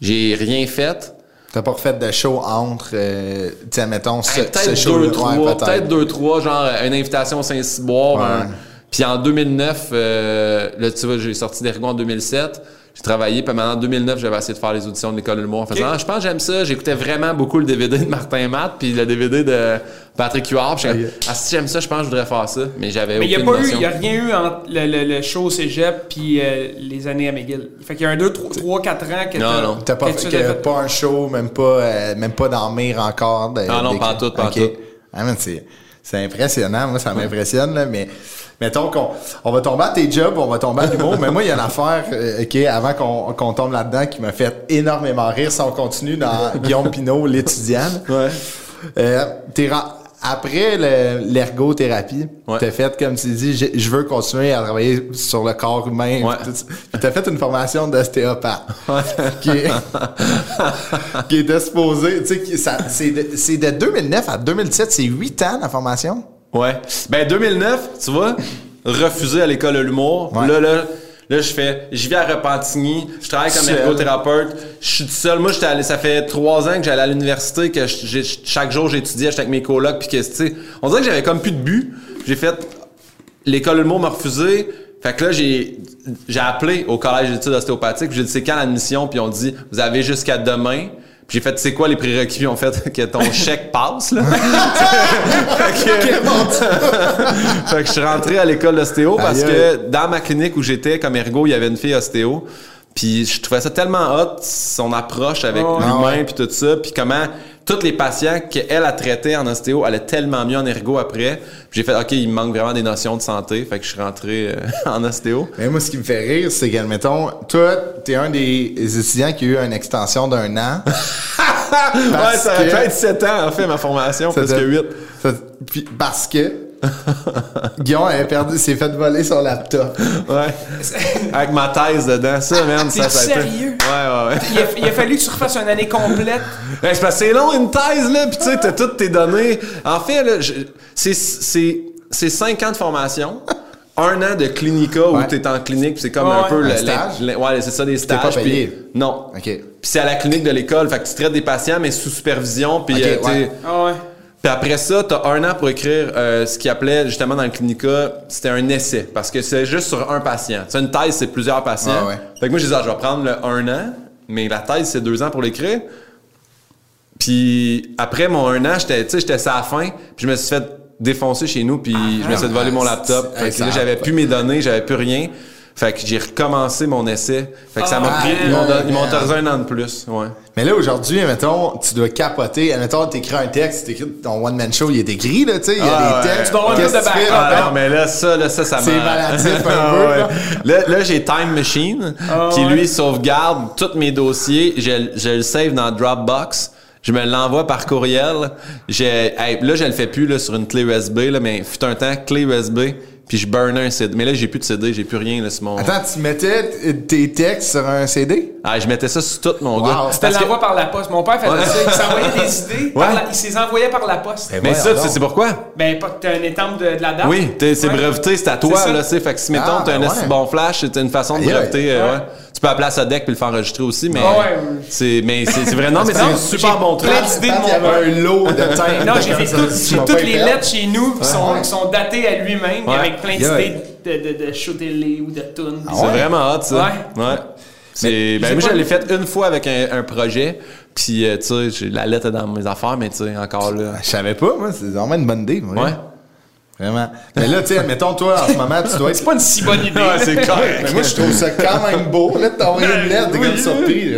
J'ai rien fait. T'as pas refait de show entre, euh, tiens, mettons, ce, Hey, ce peut-être show-là. deux, trois, Ouais, peut-être deux, trois, genre euh, une invitation au Saint-Cyboire. Ouais. un- Puis en 2009, euh, là, tu vois, j'ai sorti d'Ergon en 2007. J'ai travaillé, puis maintenant en 2009, j'avais essayé de faire les auditions de l'école de l'humour en faisant Ah, je pense que j'aime ça. J'écoutais vraiment beaucoup le DVD de Martin Matt, puis le DVD de Patrick Huard. Puis ah, si j'aime ça, je pense que je voudrais faire ça. Mais j'avais Mais il n'y a aucune pas eu, il y a rien eu entre le, le, le show au cégep puis euh, les années à McGill. Fait qu'il y a un 2, 3, 4 ans que Non, t'as- non. T'as pas que fait, fait. pas un show, même pas, euh, même pas dans Mire encore. de- Ah non, des- pas en tout, pas en Ok. tout. Ah, c'est, impressionnant. Moi, ça m'impressionne, là, mais mettons qu'on on va tomber à tes jobs, on va tomber à l'humour. mais moi, il y a une affaire, euh, OK, avant qu'on, qu'on tombe là-dedans, qui m'a fait énormément rire. Si on continue dans Guillaume Pinot, l'étudiant. Ouais. Euh, t'es après le- l'ergothérapie, Ouais. t'as fait, comme tu dis, je, veux continuer à travailler sur le corps humain. Ouais. Puis t'as fait une formation d'ostéopathe. qui, est- qui était supposée, tu sais, c'est de, de 2009 à 2017, c'est 8 ans la formation? Ouais. Ben 2009, tu vois, refusé à l'école de l'humour. Ouais. Là, là, là, je fais, je vis à Repentigny, je travaille comme ergothérapeute. Je suis tout seul. Moi, j'étais allé, ça fait trois ans que j'allais à l'université, que je- chaque jour j'étudiais, j'étais avec mes colocs, puis que, tu sais, on dirait que j'avais comme plus de but. J'ai fait, l'école de l'humour m'a refusé. Fait que là, j'ai, j'ai appelé au collège d'études ostéopathiques, j'ai dit, c'est quand l'admission, puis on dit, vous avez jusqu'à demain. Puis j'ai fait, c'est quoi les prérequis? Ont fait que ton chèque passe, là? fait, que, fait que je suis rentré à l'école d'ostéo parce que dans ma clinique où j'étais comme ergo, il y avait une fille ostéo. Puis je trouvais ça tellement hot, son approche avec Oh, l'humain ouais. puis tout ça, puis comment tous les patients qu'elle a traités en ostéo allaient tellement mieux en ergo après. J'ai fait OK, il me manque vraiment des notions de santé, fait que je suis rentré euh, en ostéo. Mais moi, ce qui me fait rire, c'est qu'admettons, toi, t'es un des étudiants qui a eu une extension d'un an. ouais, ça pu être 7 ans en fait ma formation, parce que te- 8. ça- puis parce que Guillaume avait perdu, s'est fait voler son laptop. Ouais. Avec ma thèse dedans, ça man, ça, ça sérieux? Ouais, ouais, ouais. Il a, il a fallu que tu refasses une année complète. Ben, c'est parce que c'est long une thèse là, puis tu sais t'as toutes tes données. En fait là, c'est c'est c'est cinq ans de formation. Un an de clinica où Ouais. t'es en clinique, c'est comme Ouais, un peu un le, stage? le- ouais, c'est ça des stages. pas payé? non. OK. Puis c'est à la clinique de l'école, fait que tu traites des patients mais sous supervision, puis euh, ouais. Ah puis après ça, t'as un an pour écrire euh, ce qu'ils appelait justement dans le clinica, c'était un essai. Parce que c'est juste sur un patient. Sais, une thèse, c'est plusieurs patients. Ah ouais. Fait que moi, j'ai dit, ah, je vais prendre le un an, mais la thèse, c'est deux ans pour l'écrire. Puis après mon un an, j'étais, tu sais, j'étais à la fin, puis je me suis fait défoncer chez nous, puis je me suis fait voler mon laptop. Ah, Fait que là, j'avais plus mes données, j'avais plus rien. Fait que j'ai recommencé mon essai. Fait que ça m'a Ah, pris, ils m'ont autorisé un an de plus, ouais. Mais là, aujourd'hui, mettons, tu dois capoter. Mettons, t'écris un texte, t'écris ton one-man show, il est écrit, là, tu sais, il y a Ah, des ouais. textes. Tu dois de backup, Ah, non, mais là, ça, là, ça, ça m'a... C'est malatif un peu, ouais. là. Là, là, j'ai Time Machine, Ah, qui ouais. lui sauvegarde tous mes dossiers. Je, je le save dans Dropbox. Je me l'envoie par courriel. J'ai, hey, là, je le fais plus là, sur une clé USB, là, mais fut un temps, clé USB, puis je burnais un CD. Mais là, j'ai plus de CD, j'ai plus rien là, sur mon... Attends, tu mettais tes textes sur un CD? Ah, je mettais ça sur tout, mon Wow. gars. Que- l'envoies par la poste. Mon père faisait Ouais. ça. Il s'envoyait des idées. par Ouais. la- il s'les envoyait par la poste. Ben Mais ça, tu sais, c'est pourquoi? Ben, pas que t'as un étampe de, de la date. Oui, t'es- c'est Ouais. breveté, c'est à toi, C'est là, tu sais. Fait que si, mettons, Ah, t'as un ben bon flash, c'est une façon de breveter, euh, Ouais. ouais. Tu peux appeler à Sodec puis le faire enregistrer aussi, mais. Ah ouais. C'est, mais c'est, vrai, non, mais c'est un super bon truc. plein d'idées de mon il y avait un lot de time. Non, j'ai fait Ça, toutes, les lettres chez nous qui sont, Ouais. sont datées à lui-même, Ouais. avec plein Yeah. d'idées de, de, de ou de tunes. Ah C'est ouais? vraiment hot, ça. Ouais. Ouais. C'est, ben, moi, je l'ai fait une fois avec un, un projet, puis, euh, tu sais, j'ai- la lettre est dans mes affaires, mais, tu sais, encore là. Je savais pas, moi, c'est vraiment une bonne idée. moi. Ouais. Vraiment. Mais là, tu sais, mettons, toi, en ce moment, tu dois être. C'est pas une si bonne idée. Ouais, c'est correct. Mais moi, je trouve ça quand même beau, là, de t'envoyer une lettre, t'es comme surpris.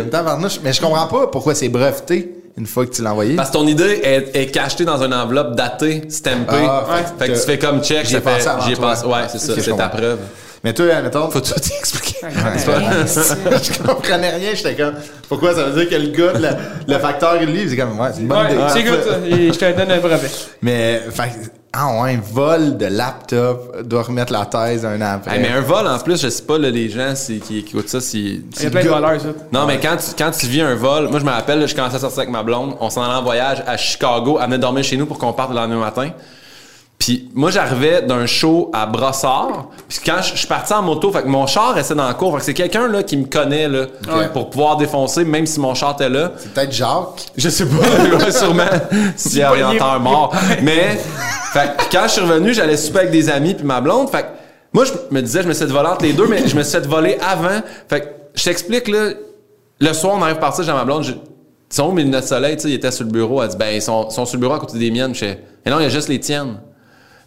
Mais je comprends pas pourquoi c'est breveté une fois que tu l'as envoyé. Parce que ton idée est, est cachetée dans une enveloppe datée, stampée. Ah, Ouais. Fait que tu fais comme check, J'ai pensé avant j'ai pensé, ouais, c'est ça, c'est ta preuve. Mais toi, mettons, Faut tout expliquer. je comprenais rien, j'étais comme, pourquoi ça veut dire que le gars, le, le facteur, il livre, c'est comme, ouais, c'est une bonne Ouais, idée. c'est good, Je te donne un brevet. Mais, fait, ah ouais, vol de laptop, doit remettre la thèse un an après. Hey, mais un vol, en plus, je sais pas, là, les gens c'est- qui, qui écoutent ça, si. Il y a plein de voleurs, ça. Non, mais quand tu, quand tu vis un vol, moi, je me rappelle, là, je commençais à sortir avec ma blonde, on s'en allait en voyage à Chicago, elle venait dormir chez nous pour qu'on parte le lendemain matin. Puis moi, j'arrivais d'un show à Brossard. Puis quand je je suis parti en moto, fait que mon char restait dans le cours. Fait que c'est quelqu'un là qui me connaît là pour pouvoir défoncer, même si mon char était là. C'est peut-être Jacques. Je sais pas, ouais, sûrement, s'il y a orienteur il- mort. Mais, fait que quand je suis revenu, j'allais super avec des amis puis ma blonde. Fait que moi, je me disais, je me suis fait voler entre les deux, mais je me suis fait voler avant. Fait que je t'explique, là, le soir, on arrive partir, j'ai ma blonde, je- ils sont où mes lunettes de soleil, tu sais, ils étaient sur le bureau, elle dit, ben, ils sont, ils sont sur le bureau à côté des miennes, je fais, mais non, il y a juste les tiennes.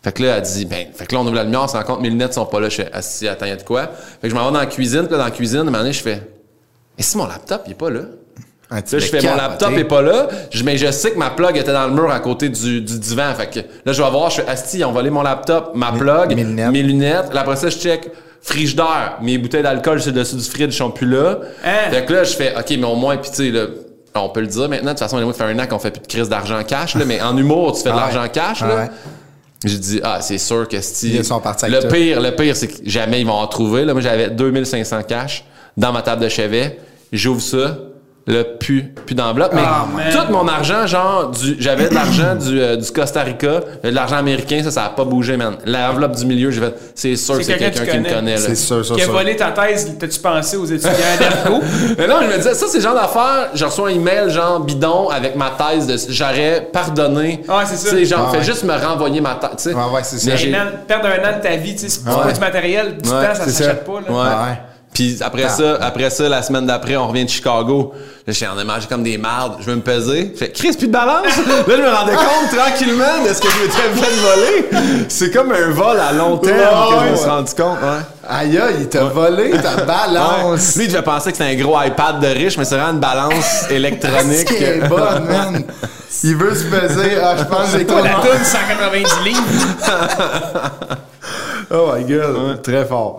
Fait que là, elle dit, ben, fait que là, on ouvre la lumière, on se rend compte, mes lunettes sont pas là, je fais, ah, si, attends, y a de quoi? Fait que je m'en vais dans la cuisine, puis là, dans la cuisine, à un moment donné, je fais, et si mon laptop, il est pas là? Un Là, je fais mon laptop t'sais. est pas là, je- mais je sais que ma plug était dans le mur à côté du, du divan. Fait que là, je vais voir, je fais Asti, ils ont volé mon laptop, ma plug, mes lunettes. Là, après ça, je check frigidaire, mes bouteilles d'alcool sur le dessus du fridge sont plus là. Hein? Fait que là, je fais OK, mais au moins, puis tu sais, là, on peut le dire maintenant, de toute façon, on fait un an qu'on fait plus de crise d'argent cash, là, mais en humour, tu fais de Ah ouais. l'argent cash. Ah là. ouais. J'ai dit, ah, c'est sûr que si. Ils sont partis Le toi. pire, le pire, c'est que jamais ils vont en trouver. Là, moi, j'avais 2500 cash dans ma table de chevet. J'ouvre ça. Le plus, plus d'enveloppe. Mais Ah, tout mon argent, genre, du, j'avais de l'argent du, euh, du Costa Rica, de l'argent américain, ça, ça a pas bougé, man. L'enveloppe du milieu, j'ai fait, c'est sûr C'est que c'est quelqu'un quelqu'un que qui me connaît, là. C'est sûr, ça, Qui a volé ta thèse, t'as-tu pensé aux étudiants d'Ergo? Mais non, je me disais, ça, c'est le genre d'affaire, je reçois un email, genre, bidon, avec ma thèse de, j'aurais pardonné. Ouais, c'est ça. Tu sais, genre, Ah, fais ouais. juste me renvoyer ma thèse, tu sais. Ouais, ouais, c'est ça. Perdre un an de ta vie, tu sais, c'est pas Ouais. du matériel, du Ouais, temps, ça s'achète pas. Là. Ouais. Puis après Ah. ça, après ça, la semaine d'après, on revient de Chicago. Là, je suis en mangé comme des mardes. Je veux me peser. Je fais, Chris, plus de balance? là, je me rendais compte tranquillement de ce que je m'étais fait voler. C'est comme un vol à long terme que je me suis rendu compte. Ouais. Aïe, aïe, il t'a volé ta balance. Ouais. Lui, il devait penser que c'était un gros iPad de riche, mais c'est vraiment une balance électronique. Ce qui est bonne, man. Il veut se peser. Ah, je pense que j'ai Toi, la toune, 190 livres? Oh my god, très fort.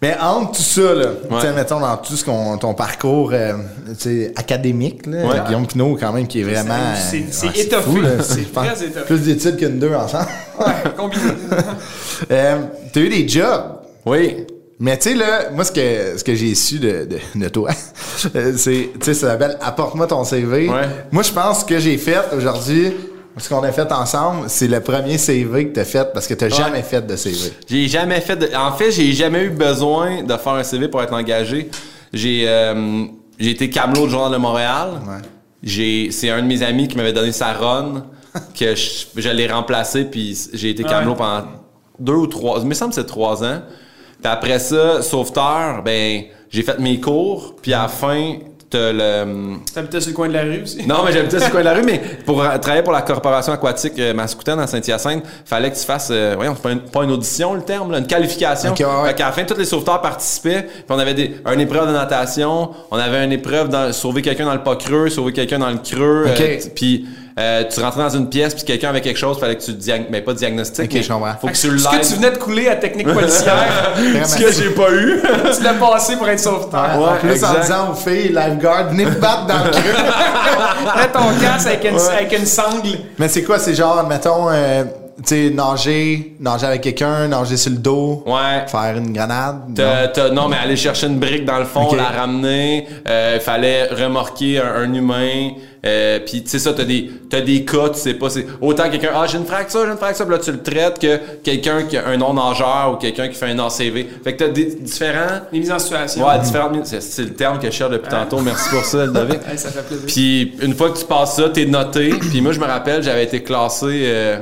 Mais entre tout ça, là, tu sais, Ouais. mettons dans tout ce qu'on, ton parcours euh, tu sais, académique, là, Ouais. Guillaume Pinot, quand même, qui est vraiment. C'est- euh, c'est ouais, étoffé. fou, là. C'est très étoffé. Plus d'études qu'une deux ensemble. Ouais, combiné. euh, T'as eu des jobs? Oui. Mais tu sais, là, moi, ce que, ce que j'ai su de, de, de toi, euh, c'est, tu sais, ça s'appelle Apporte-moi ton CV. Ouais. Moi, je pense que j'ai fait aujourd'hui, ce qu'on a fait ensemble, c'est le premier CV que t'as fait parce que t'as jamais fait de CV. J'ai jamais fait de... En fait, j'ai jamais eu besoin de faire un CV pour être engagé. J'ai euh, j'ai été camelot du Journal de Montréal. Ouais. J'ai c'est un de mes amis qui m'avait donné sa run que je, je l'ai remplacé puis j'ai été camelot Ouais. pendant deux ou trois, il me semble que c'est trois ans. Puis après ça, sauveteur, ben j'ai fait mes cours puis à la fin le T'habitais sur le coin de la rue aussi? non, mais j'habitais sur le coin de la rue, mais pour euh, travailler pour la corporation aquatique euh, Mascoutaine à Saint-Hyacinthe, fallait que tu fasses, euh, voyons, c'est pas une, pas une audition le terme, là, une qualification. Ok, ouais, ouais. Fait qu'à la fin, tous les sauveteurs participaient, puis on avait des, une épreuve de natation, on avait une épreuve de sauver quelqu'un dans le pas creux, sauver quelqu'un dans le creux, Ok. euh, t- puis euh, tu rentrais dans une pièce, puis quelqu'un avait quelque chose, fallait que tu diagnostiques, mais pas diagnostic, Ok, mais je comprends. faut que tu Ce que tu venais de couler à technique policière, Ce que j'ai pas eu. tu l'as passé pour être sauveteur. en Ouais, plus, en exact. disant aux filles, lifeguard, venez me battre dans le creux. Prends ton casque avec une, avec une sangle. Mais c'est quoi? C'est genre, mettons, euh, tu sais, nager, nager avec quelqu'un, nager sur le dos, Ouais. faire une grenade. non? T'as- t'as- non, mais aller chercher une brique dans le fond, la ramener, il fallait remorquer un, un humain. Euh, puis tu sais ça, t'as des t'as des cas, tu sais pas, c'est autant quelqu'un ah j'ai une fracture, j'ai une fracture, puis là tu le traites que quelqu'un qui a un non nageur ou quelqu'un qui fait un ACV. Fait que t'as des différents, Les mises en situation. ouais différentes, c'est, c'est le terme que je cherche depuis tantôt. Merci pour ça, Ludovic. Hey, ça fait plaisir. Puis une fois que tu passes ça, t'es noté. Puis moi, je me rappelle, j'avais été classé euh,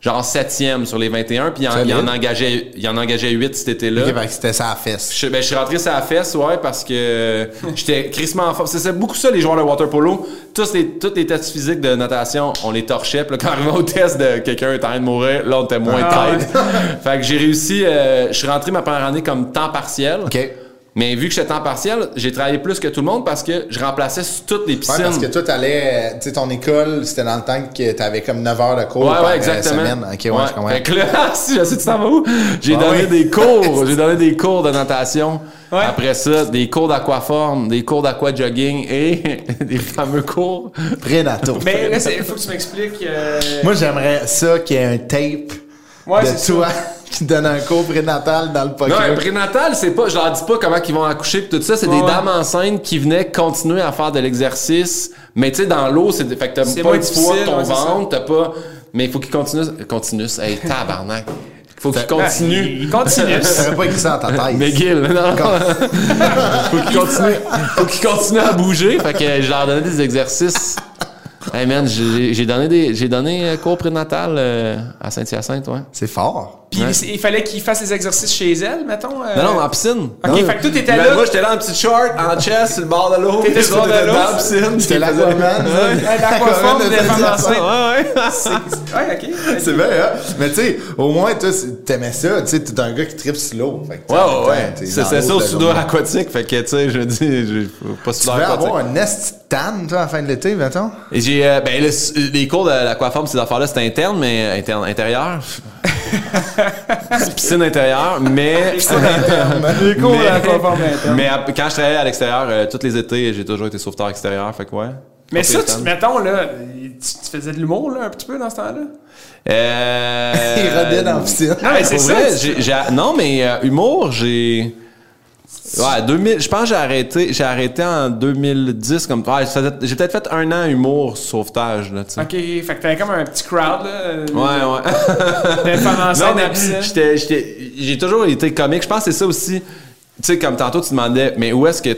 genre septième sur les 21. Puis il il en engageait, il en engageait 8 cet été-là. Ok, fait que c'était ça à fesse. Je, ben, je suis rentré sur la fesse, ouais, parce que j'étais crissement en forme. C'est beaucoup ça, les joueurs de water polo. Tous les, tous les tests physiques de natation, on les torchait. Puis quand on arrivait au test de quelqu'un est en train de mourir, là, on était moins Ah tête. fait que j'ai réussi, euh, je suis rentré ma première année comme temps partiel. OK. Mais vu que j'étais temps partiel, j'ai travaillé plus que tout le monde parce que je remplaçais toutes les Ouais, piscines. parce que toi, t'allais, euh, tu sais, ton école, c'était dans le temps que t'avais comme 9 heures de cours Ouais, par ouais, euh, exactement. semaine. Ok, ouais, je comprends. Fait que là, si je sais tu t'en vas où, j'ai Ouais, donné ouais. des cours, j'ai donné des cours de natation. Ouais. Après ça, des cours d'aquaforme, des cours d'aquajogging et des fameux cours. Prénato. Mais là, il faut que tu m'expliques. euh, Moi, j'aimerais ça qu'il y ait un tape Ouais, de c'est toi qui donne un cours prénatal dans le Non, poker. un prénatal, c'est pas, je leur dis pas comment ils vont accoucher pis tout ça, c'est Ouais, des dames enceintes qui venaient continuer à faire de l'exercice. Mais tu sais, dans l'eau, c'est, fait que t'as pas le poids de difficile, ton ouais, ventre, t'as pas, mais il faut qu'ils continuent, continuent, hey, tabarnak. Faut qu'ils continuent. Il continue. T'aurais pas écrit ça dans ta tête. McGill, non. faut qu'ils continuent, faut qu'ils continuent à bouger. Fait que je leur donnais des exercices. Hey man, j'ai j'ai donné des, j'ai donné euh, cours prénatal euh, à Saint-Hyacinthe, ouais. C'est fort. Puis Ouais. il, fallait qu'il fasse les exercices chez elle, mettons. euh, Non, non, en piscine. Ok, fait que tout était Ben, là. Moi, j'étais là en petite short, en chest, sur le bord de l'eau. T'étais sur le bord de l'eau? dans la piscine. C'était l'Aquaman, l'aquaforme de. Ouais, ouais. Ouais, ok. C'est vrai, hein? Mais tu sais, au moins, toi, t'aimais ça. Tu sais, t'es un gars qui tripe sur l'eau. Tu Ouais, en ouais, C'est ça au journée. aquatique. Fait que, tu sais, je dis, j'ai pas Tu sudor devais aquatique. avoir un nest tan, toi, à la fin de l'été, mettons? Et j'ai, euh, ben, le- les cours de l'aquaforme, ces affaires-là, c'était interne, mais interne, intérieur. C'est piscine intérieure, mais. Mais- l'aquaforme interne. mais ap- quand je travaillais à l'extérieur, euh, tous les étés, j'ai toujours été sauveteur extérieur. Fait que, ouais. Mais ça, tu, mettons, là, tu, tu faisais de l'humour, là, un petit peu dans ce temps-là? Euh, Il rodait dans la piscine. Non, mais c'est ça. vrai, tu- non, mais euh, humour, j'ai. Ouais, 2000, je pense que j'ai arrêté, j'ai arrêté en 2010 comme faisait- j'ai peut-être fait un an humour sauvetage là, tu sais. Ok, fait que t'avais comme un petit crowd, là. euh, Ouais, ouais. J'ai toujours été comique. Je pense que c'est ça aussi. Tu sais, comme tantôt, tu demandais, mais où est-ce que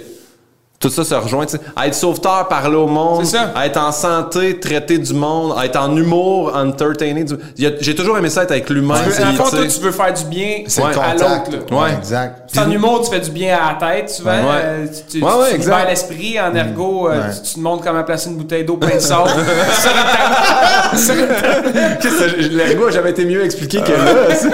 tout ça se rejoint? tu sais? À être sauveteur, parler au monde, C'est ça. à être en santé, traiter du monde, à être en humour, entertainer. du- J'ai toujours aimé ça être avec l'humain. Le fond, toi, tu veux faire du bien C'est à l'autre, là. Ouais, Ouais. exact. En humour, tu fais du bien à la tête, souvent. Ouais. euh, tu tu, Ouais, tu l'esprit. En ergo, euh, Ouais. tu, tu te montres comment placer une bouteille d'eau pleine de sable. L'ergo a jamais été mieux expliqué que là. ça.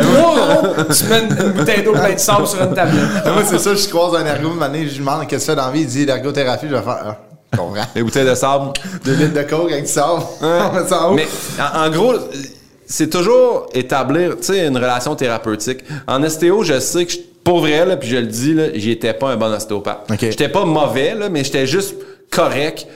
Wow! tu mets une, bouteille d'eau pleine de sable sur une tablette. Moi, c'est ça, je croise un ergo une année, je lui demande qu'est-ce que dans la vie. Il dit l'ergothérapie, je vais faire. Ah. Les bouteilles de sable. Deux litres de coke avec du sable. On met ça en haut. Mais en, en gros, c'est toujours établir, une relation thérapeutique. En ostéo, je sais que je- pour vrai, là, puis je le dis, j'étais pas un bon ostéopathe. J'étais pas mauvais, là, mais j'étais juste correct.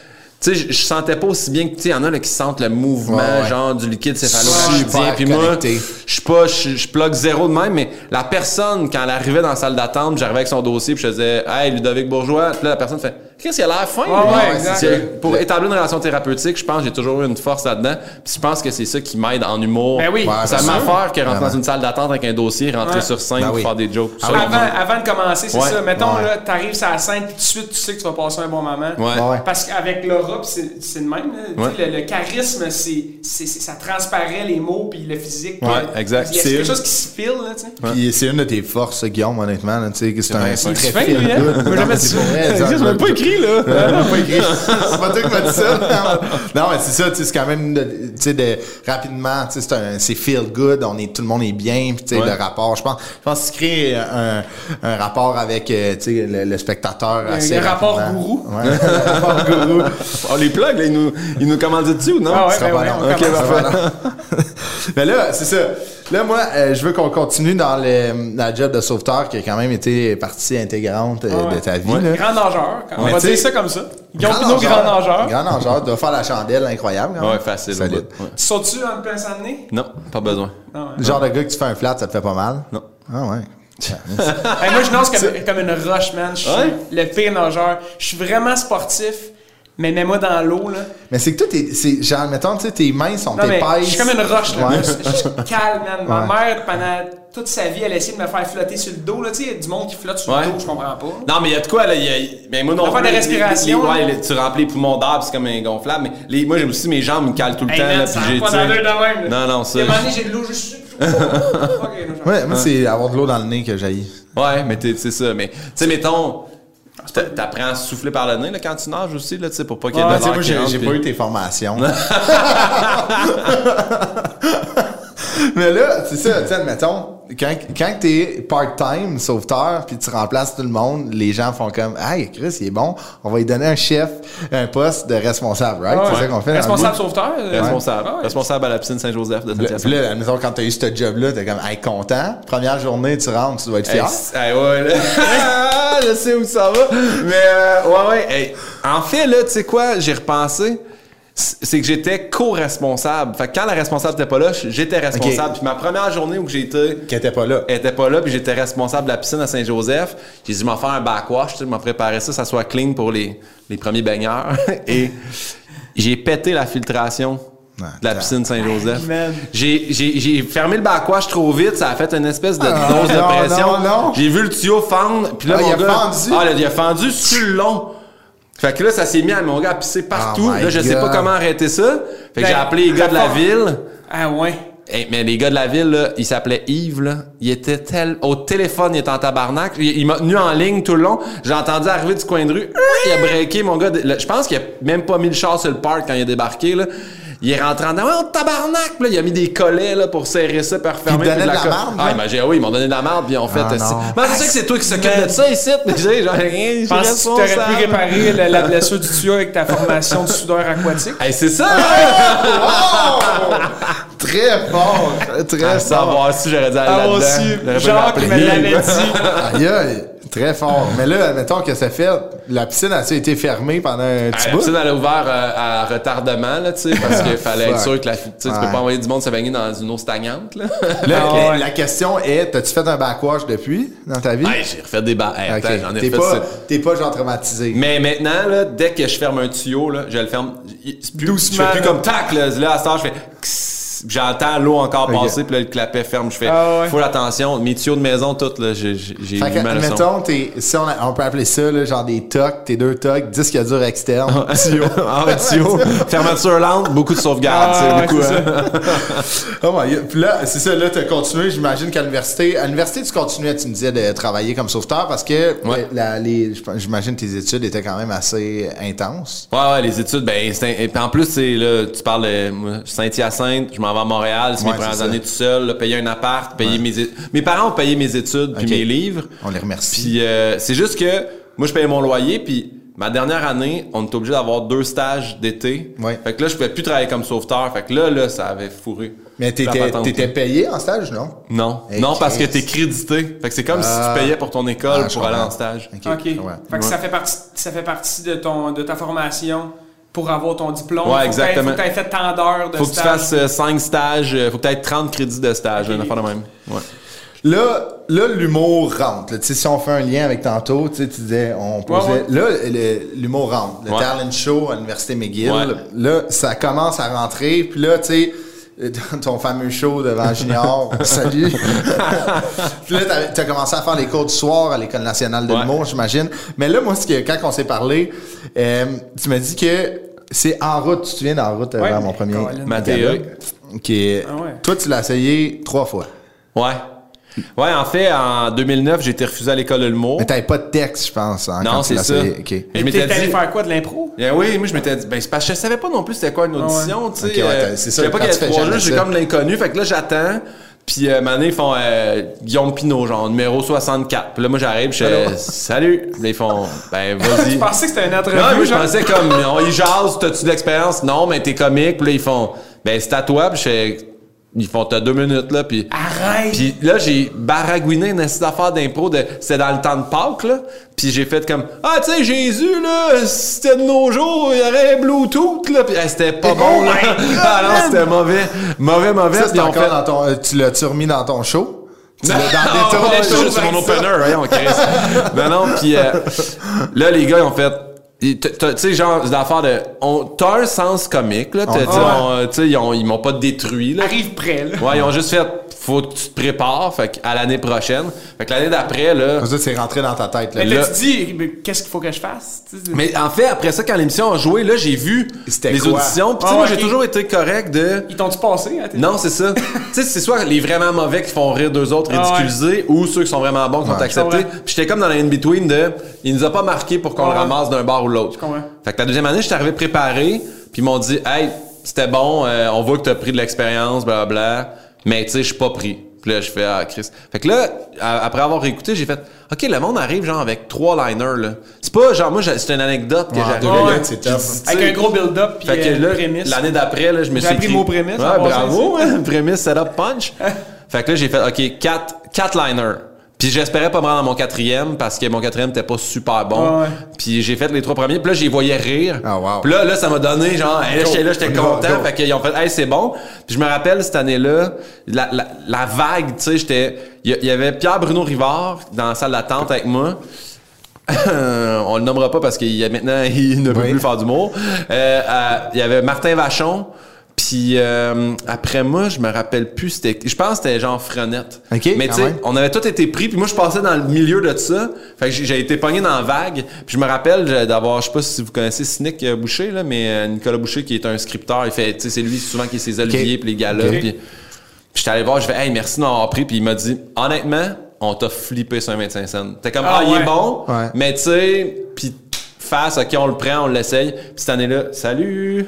Tu sais, je- sentais pas aussi bien que, tu sais, il y en a là, qui sentent le mouvement, Ouais, ouais. genre, du liquide céphalorachidien. Puis moi, je suis pas, je je plug zéro de même, mais la personne, quand elle arrivait dans la salle d'attente, j'arrivais avec son dossier, puis je faisais, hey, Ludovic Bourgeois. Puis là, la personne fait, qu'est-ce qu'il a l'air fin, Ouais, lui. ouais, exact. Pour établir une relation thérapeutique, je pense que j'ai toujours eu une force là-dedans. Puis je pense que c'est ça qui m'aide en humour. Ben oui. Ouais, ça sûr. m'affaire que rentrer dans une salle d'attente avec un dossier, rentrer Ouais. sur scène, Ben oui. faire des jokes. Ça, Avant, avant de commencer, c'est Ouais. ça. Mettons, Ouais. là, t'arrives sur la scène, puis tout de suite, tu sais que tu vas passer un bon moment. Ouais. Ouais. Parce qu'avec l'aura, pis c'est c'est le même. là. Tu sais, Ouais. Le, le charisme, c'est c'est- c'est- ça transparaît les mots, puis le physique. Ouais, exact. Il y a C'est quelque une- chose qui se file, là, tu sais. Puis c'est une de tes forces, Guillaume, honnêtement. là, tu sais, que c'est un. fin. très hein? Moi, pour pas écrit, là. Non, pas écrit. c'est pas toi qui m'as dit ça. Non, mais c'est ça, tu sais, c'est quand même, de- tu sais, de, rapidement, tu sais, c'est un, c'est feel good, on est, tout le monde est bien, puis tu sais, Ouais. le rapport, je pense, je pense que tu crées un, un rapport avec, euh, tu sais, le, le spectateur assez le rapport rapidement. gourou. Ouais, le rapport gourou. Oh, les plugs, là, ils nous, ils nous commandent dessus ou non? Ah ouais, Ce sera ben pas ouais, long. on Ok, commence. parfait. Mais là, c'est ça. Là, moi, euh, je veux qu'on continue dans le, la job de sauveteur qui a quand même été partie intégrante euh, Ouais. de ta vie. Ouais. là. Grand nageur. On Mais va tu dire ça comme ça. Guillaume Pinot, grand nageur. Grand nageur. Tu vas faire la chandelle incroyable. quand même. Ouais, facile. Solide. Ouais. Tu sautes-tu en plein nez? Non, pas besoin. Non, ouais. Le genre de gars que tu fais un flat, ça te fait pas mal? Non. Ah ouais. Hey, moi, je nage comme, comme une roche, man. Je suis Ouais? le pire nageur. Je suis vraiment sportif, mais mets-moi dans l'eau, là. Mais c'est que toi, t'es, c'est, genre, mettons, tu sais, tes mains sont Non, mais épaisses. je suis comme une roche, là. Ouais. Je suis- je suis calme, man. Ma Ouais. mère, pendant toute sa vie, elle a essayé de me faire flotter sur le dos, là. Tu sais, il y a du monde qui flotte sur Ouais. le dos, je comprends pas. Non, mais il y a de quoi, là. il Y a, mais moi non On va faire plus, des les- les- respirations, les- là. ouais, les- tu remplis les poumons d'air, c'est comme un gonflable. Mais les, moi, j'ai aussi mes jambes me calent tout le Hey, temps, man, là, puis rentre pas de même, là. Non, non, ça. J'ai de l'eau juste. Ok, là, j'en- Ouais, moi, c'est avoir de l'eau dans le nez que j'ai. Ouais, mais t'es- c'est ça. Mais, tu sais, mettons, t'apprends à souffler par le nez, là, quand tu nages aussi, là, tu sais, pour pas qu'il y ait de sais, l'air moi, j'ai, pas eu tes formations. Mais là, c'est ça, tu sais, admettons, quand, quand t'es part-time sauveteur, puis tu remplaces tout le monde, les gens font comme, hey, Chris, il est bon, on va lui donner un chef, un poste de responsable, right? Ouais. C'est ça qu'on fait. Responsable sauveteur. euh, Responsable. ouais. Responsable à la piscine Saint-Joseph de Saint-Hyacinthe. Puis là, admettons, quand t'as eu ce job-là, t'es comme, hey, content. Première journée, tu rentres, tu dois être fier. hey, ouais, là. Ah, je sais où ça va. Mais, euh, ouais, ouais. hey, en fait, là, tu sais quoi, j'ai repensé. C'est que j'étais co-responsable. Fait que quand la responsable était pas là, j'étais responsable. Puis ma première journée où j'étais Qui était pas là. elle était pas là, puis j'étais responsable de la piscine à Saint-Joseph. J'ai dit, je m'en faire un backwash, tu sais, je m'en préparer ça, ça soit clean pour les, les premiers baigneurs. Et j'ai pété la filtration de la piscine Saint-Joseph. J'ai, j'ai, j'ai fermé le backwash trop vite, ça a fait une espèce de Ah, dose de non, pression. non, non. J'ai vu le tuyau fendre, puis là, Ah, mon il a gars... fendu? Ah, là, il a fendu sur le long. Fait que là, ça s'est mis à mon gars à pisser partout. Oh là, je sais pas comment arrêter ça. Fait que Ben, j'ai appelé les gars de la ville. Ah ouais. Hey, mais les gars de la ville, là, il s'appelait Yves, là. Il était tel, au téléphone, il était en tabarnak. Il, il m'a tenu en ligne tout le long. J'ai entendu arriver du coin de rue. Il a breaké, mon gars. Là, Je pense qu'il a même pas mis le char sur le parc quand il a débarqué, là. Il est rentré en dedans. Oh, tabarnak! Puis là, il a mis des collets, là, pour serrer ça, pour refermer. Il te puis donnait de la co- marde, Ah, imagine, oui, ils m'ont donné de la marde, puis ils ont fait. Ah, euh. Mais je sais que c'est toi qui s'occupe de ça ici. Mais j'ai genre rien. Je pense que tu aurais pu réparer la, la blessure du tuyau avec ta formation de soudeur aquatique. Hey, c'est ça! Oh! Très fort. Très À fort. savoir si j'aurais dû aller Ah, là-dedans. moi aussi. Jacques me l'avait dit. Aïe, aïe. Très fort. Mais là, mettons que ça fait. La piscine a été fermée pendant un Ah, petit la bout? piscine, elle a ouvert euh, à retardement, là, tu sais, parce qu'il fallait être sûr que la, tu sais, tu peux pas envoyer du monde se baigner dans une eau stagnante, là. Là, Ah, la- la question est t'as-tu fait un backwash depuis dans ta vie? Hey, j'ai refait des ba... hey, Ok. attends, j'en ai T'es pas, t'es pas genre traumatisé. Mais maintenant, là, dès que je ferme un tuyau, là, je le ferme. C'est plus, Doucement, Je fais plus là. comme tac, là. Là, à ce temps, je fais. J'entends l'eau encore passer, puis là, le clapet ferme. Je fais. Ah ouais. Faut attention. Mes tuyaux de maison, toutes, là, j'ai eu ma leçon. mettons, t'es, si on, a- on peut appeler ça, là, genre des tocs, tes deux tocs, disque dur externe. tuyau. Ah ouais, tuyau. Fermeture lente, beaucoup de sauvegarde, Ah, beaucoup. hein. oh my God. Puis là, c'est ça, là, t'as continué, j'imagine qu'à l'université, à l'université, tu continuais, tu me disais, de travailler comme sauveteur parce que Ouais. la- les, je pense- j'imagine tes études étaient quand même assez intenses. Ouais, ouais, les études, ben, c'est un- en plus, c'est là, tu parles de Saint-Hyacinthe, je m'en vais à Montréal, c'est Ouais, mes premières années tout seul, là, payer un appart, payer mes é- Mes parents ont payé mes études puis mes livres. On les remercie. Puis euh, c'est juste que moi, je payais mon loyer, puis ma dernière année, on était obligé d'avoir deux stages d'été. Ouais. Fait que là, je pouvais plus travailler comme sauveteur. Fait que là, là, ça avait fourré. Mais t'étais, payé en stage, non? Non. Hey, non, parce que t'es crédité. Fait que c'est comme Ah. si tu payais pour ton école Ah, pour aller en stage. OK. OK. Ouais. Fait que ça fait partie, ça fait partie de, ton, de ta formation pour avoir ton diplôme. Ouais, Faut que exactement. Faut que tu fait tant d'heures de Faut que tu stage. fasses 5 stages, euh, faut que tu aies 30 crédits de stage, Ok. une affaire de même. Ouais. Là, là l'humour rentre. là. Tu sais, si on fait un lien avec tantôt, tu sais, tu disais, on posait. ouais. Là, l'humour rentre. Le Ouais. talent show à l'Université McGill. Ouais. Là, ça commence à rentrer. Puis là, tu sais, ton fameux show devant Junior, salut. puis là, t'as- t'as commencé à faire les cours du soir à l'École nationale de Ouais. l'humour, j'imagine. Mais là, moi, ce que, quand on s'est parlé, euh, tu m'as dit que c'est en route. Tu te souviens d'en route euh, Ouais. vers mon premier gala? Ok. Ah ouais. Toi, tu l'as essayé trois fois. Ouais. Ouais, en fait, en 2009, j'ai été refusé à l'école de l'humour. Mais t'avais pas de texte, je pense. hein, Non, c'est ça. OK. Je m'étais allé dit- faire quoi, de l'impro? Ben oui, moi je m'étais dit, ben c'est parce que je savais pas non plus c'était quoi une audition, tu sais. Ouais, euh, c'est ça, Je savais pas qu'il y avait trois jeux, j'ai comme l'inconnu. Fait que là, j'attends. Puis, euh, maintenant, ils font euh, Guillaume Pinot, genre, numéro 64. Puis là, moi, j'arrive, je fais Salut. Là, ils font Ben, vas-y. Tu pensais que c'était une entrevue? Non, moi, je pensais comme, ils jasent, t'as-tu de l'expérience? Non, mais t'es comique. Puis là, ils font, ben, c'est à toi. Puis je fais, ils font, t'as deux minutes, là. Puis, Arrête! puis là, j'ai baragouiné une d'affaires d'impro. De, c'était dans le temps de Pâques, là. Puis j'ai fait comme, ah, tu sais, Jésus, là, c'était de nos jours, il y aurait Bluetooth, là. Puis hey, c'était pas bon, là. ah non, c'était mauvais. Mauvais, mauvais. Ça, c'est encore fait- dans ton. euh, tu l'as-tu remis dans ton show? Tu l'as dans des non, des c'est juste mon opener, voyons, Chris. non, non, puis euh, là, les gars, ils ont fait... Tu sais, genre, c'est l'affaire de... on- T'as un sens comique, là. t'as- Ouais. tu sais, on, euh, tu ils, ont- ils m'ont pas détruit, là. Arrive près, là. Ouais, ils ont juste fait... Faut que tu te prépares, fait à l'année prochaine. Fait que l'année d'après, là... Ça, c'est rentré dans ta tête. Là. Mais là- là, tu dis, mais qu'est-ce qu'il faut que je fasse? Tu sais, Mais en fait, après ça, quand l'émission a joué, là, j'ai vu C'était les quoi? auditions. Puis tu sais, Ah moi, j'ai toujours été correct de... Ils t'ont-tu passé? hein, t'es- Non, c'est ça. tu sais, c'est soit les vraiment mauvais qui font rire deux autres, Ah ouais. ridiculisés, ou ceux qui sont vraiment bons qui sont Ouais, acceptés. comprends. Puis j'étais comme dans la in-between de, il nous a pas marqué pour qu'on le ramasse d'un bar ou l'autre. Fait que la deuxième année, j'étais arrivé préparé, puis ils m'ont dit, hey, c'était bon, euh, on voit que t'as pris de l'expérience, blablabla, mais tu sais, je suis pas pris. Puis là, je fais, ah, Chris. Fait que là, à- après avoir écouté, j'ai fait, OK, le monde arrive genre avec trois liners, là. C'est pas genre, moi, j'ai- c'est une anecdote que Ouais. tough. Avec un gros build-up puis Fait que euh, là, prémisse. l'année d'après, là, je me J'ai suis appris mot prémisse, Ouais, bravo, hein, prémisse, setup, punch. fait que là, j'ai fait, OK, quatre, quatre liners. Puis j'espérais pas me rendre dans mon quatrième parce que mon quatrième était pas super bon. Puis j'ai fait les trois premiers. Puis là, j'y voyais rire. Ah, wow. Puis là, là, ça m'a donné genre, hey, là, j'étais là, j'étais Go, content. go. Fait qu'ils ont fait, hey, c'est bon. Puis je me rappelle cette année-là, la, la, la vague, tu sais, j'étais, il y, avait Pierre Bruno Rivard dans la salle d'attente avec moi. on le nommera pas parce qu'il y a maintenant il ne peut Oui. plus faire d'humour. Euh, euh, il y avait Martin Vachon. Puis euh, après moi, je me rappelle plus c'était je pense que c'était genre Frenette. Ok, Mais tu sais, on avait tous été pris puis moi je passais dans le milieu de ça. Fait que j'ai été pogné dans la vague. Puis je me rappelle d'avoir je sais pas si vous connaissez Cynic euh, Boucher là, mais euh, Nicolas Boucher qui est un scripteur, il fait tu sais c'est lui souvent qui est ses oliviers puis les galas Ok. puis Puis j'étais allé voir, je vais, hey, merci de m'avoir pris. Puis il m'a dit, honnêtement, on t'a flippé sur un 25 cents. T'es comme, ah, Ah, il est bon, Ouais. mais tu sais, puis face, ok, on le prend, on l'essaye. Puis cette année-là, salut.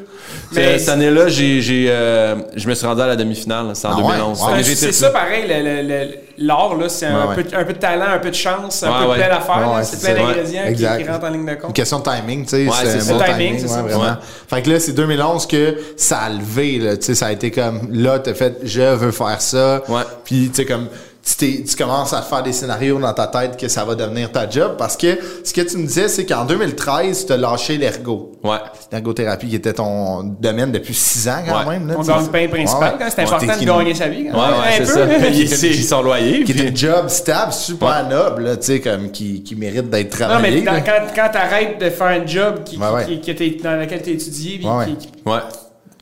Mais- Mais cette année-là, j'ai, j'ai, euh, je me suis rendu à la demi-finale. C'est en Ah ouais? 2011. Ouais. Fait que Ouais, j'ai c'est ça pareil, le- le- le- l'art, là, c'est un, Ouais, ouais. peu, un peu de talent, un peu de chance, un peu ouais. plein ouais, c'est c'est plein ça. d'ingrédients Ouais, qui, qui rentrent en ligne de Une compte. question de timing, tu sais. Ouais, c'est c'est un bon timing, c'est ouais, ça. vraiment. Ouais. Fait que là, c'est 2011 que ça a levé, là. Tu sais, ça a été comme, là, t'as fait, je veux faire ça. Ouais. Puis, tu sais, comme, tu, t'es- tu commences à faire des scénarios dans ta tête que ça va devenir ta job parce que ce que tu me disais, c'est qu'en 2013, tu as lâché l'ergo. Ouais. L'ergothérapie qui était ton domaine depuis six ans quand Ouais. même. Là, On tu gagne le pain principal, Ouais, ouais. quand c'est Ouais, important de gagner sa vie. Ouais, quand ouais, même, un c'est peu, ça. Payer son loyer. Qui puis- est une job stable, super noble, là, tu sais, comme, qui, qui mérite d'être Non, travaillé. mais dans- quand, quand t'arrêtes de faire un job qui, Ouais, ouais. qui- qui- t'es- dans lequel t'es étudié, puis Ouais, ouais. qui- qui- Ouais.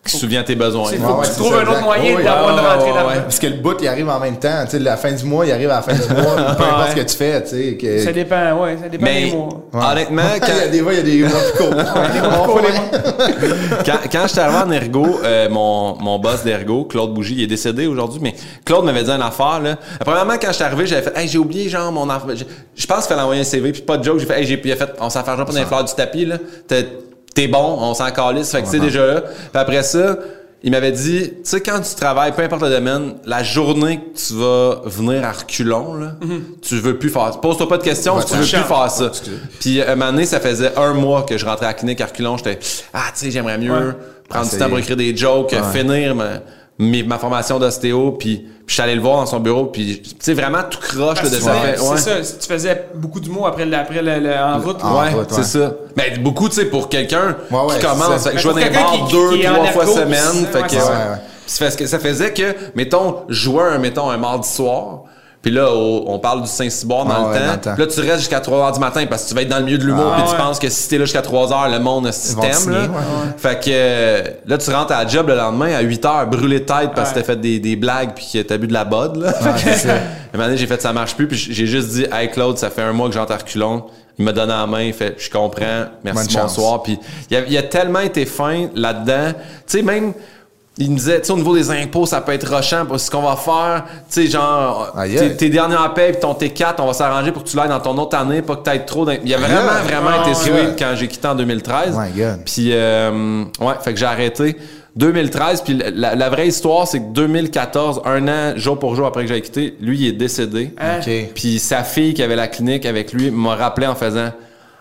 Qui se souvient de tes besoins. faut que tu trouves ça, un autre exact. moyen d'avoir ouais, rentrée ouais, d'argent. Parce que le bout, il arrive en même temps. Tu sais, la fin du mois, il arrive à la fin du mois. peu importe ce que tu fais, tu sais. que- Ça dépend, ouais, ça dépend Mais des mois. honnêtement, il y a quand, des fois, il y a des mois plus courts. Quand, quand j'étais arrivé en ergo, euh, mon, mon boss d'ergo, Claude Bougie, il est décédé aujourd'hui, mais Claude m'avait dit une affaire, là. Premièrement, quand j'étais arrivé, j'avais fait, hey, j'ai oublié, genre, mon enfant. Je, pense qu'il fallait envoyer un CV, puis pas de joke. J'ai fait, hey, j'ai, fait, on s'en fait genre pas dans les fleurs du tapis, là. T'es, bon, on s'en calisse, fait que c'est déjà là. Puis après ça, il m'avait dit, tu sais, quand tu travailles, peu importe le domaine, la journée que tu vas venir à reculons, là, tu veux plus faire ça. Pose-toi pas de questions, Ouais, tu veux plus faire ça. Puis, un moment donné, ça faisait un mois que je rentrais à la clinique à reculons. J'étais, ah, tu sais, j'aimerais mieux Ouais. prendre Ah, du temps pour écrire des jokes, finir ma, mes- ma formation d'ostéo, puis, je suis allé le voir dans son bureau, puis, tu sais, vraiment tout croche là, de ça. ouais. C'est ça, tu faisais beaucoup d'humour après, le- après le, le- en route. En Ouais, c'est ouais. ça. Mais beaucoup, tu sais, pour quelqu'un Ouais, ouais, qui commence, fait que je bars qui- deux, qui trois fois semaine. Fait ouais, que, ça. Faisait que, mettons, je jouais un, mettons, un mardi soir. Puis là, au- on parle du Saint-Cyboire dans, Ah le ouais, temps. dans le temps. Puis là, tu restes jusqu'à 3 h du matin parce que tu vas être dans le milieu de l'humour. Ah puis tu penses que si t'es là jusqu'à 3 h, le monde a Ils vont système. te signer, Là. ouais, ouais. Fait que euh, là, tu rentres à la job le lendemain à 8 h, brûlé de tête parce que t'as fait des, des blagues puis que t'as bu de la bod. Là. c'est ça. Un moment donné, j'ai fait ça marche plus, puis j'ai juste dit Hey Claude, ça fait un mois que j'entre à reculons. Il m'a donné la main, il fait Je comprends, merci, Bonne chance. bonsoir. Puis il a, il a tellement été fin là-dedans. Tu sais, même. Il me disait, tu sais, au niveau des impôts, ça peut être rochant ce qu'on va faire. Tu sais, genre, Aïe, tes, tes dernières payes puis ton T4, on va s'arranger pour que tu l'ailles dans ton autre année, pas que tu aies trop. Il a vraiment, aïe. vraiment Oh été my sweet quand j'ai quitté en 2013. Oh my God. Puis, euh, ouais, fait que j'ai arrêté. 2013, puis la, la vraie histoire, c'est que 2014, un an, jour pour jour après que j'ai quitté, lui, il est décédé. Hein? OK. Puis sa fille qui avait la clinique avec lui m'a rappelé en faisant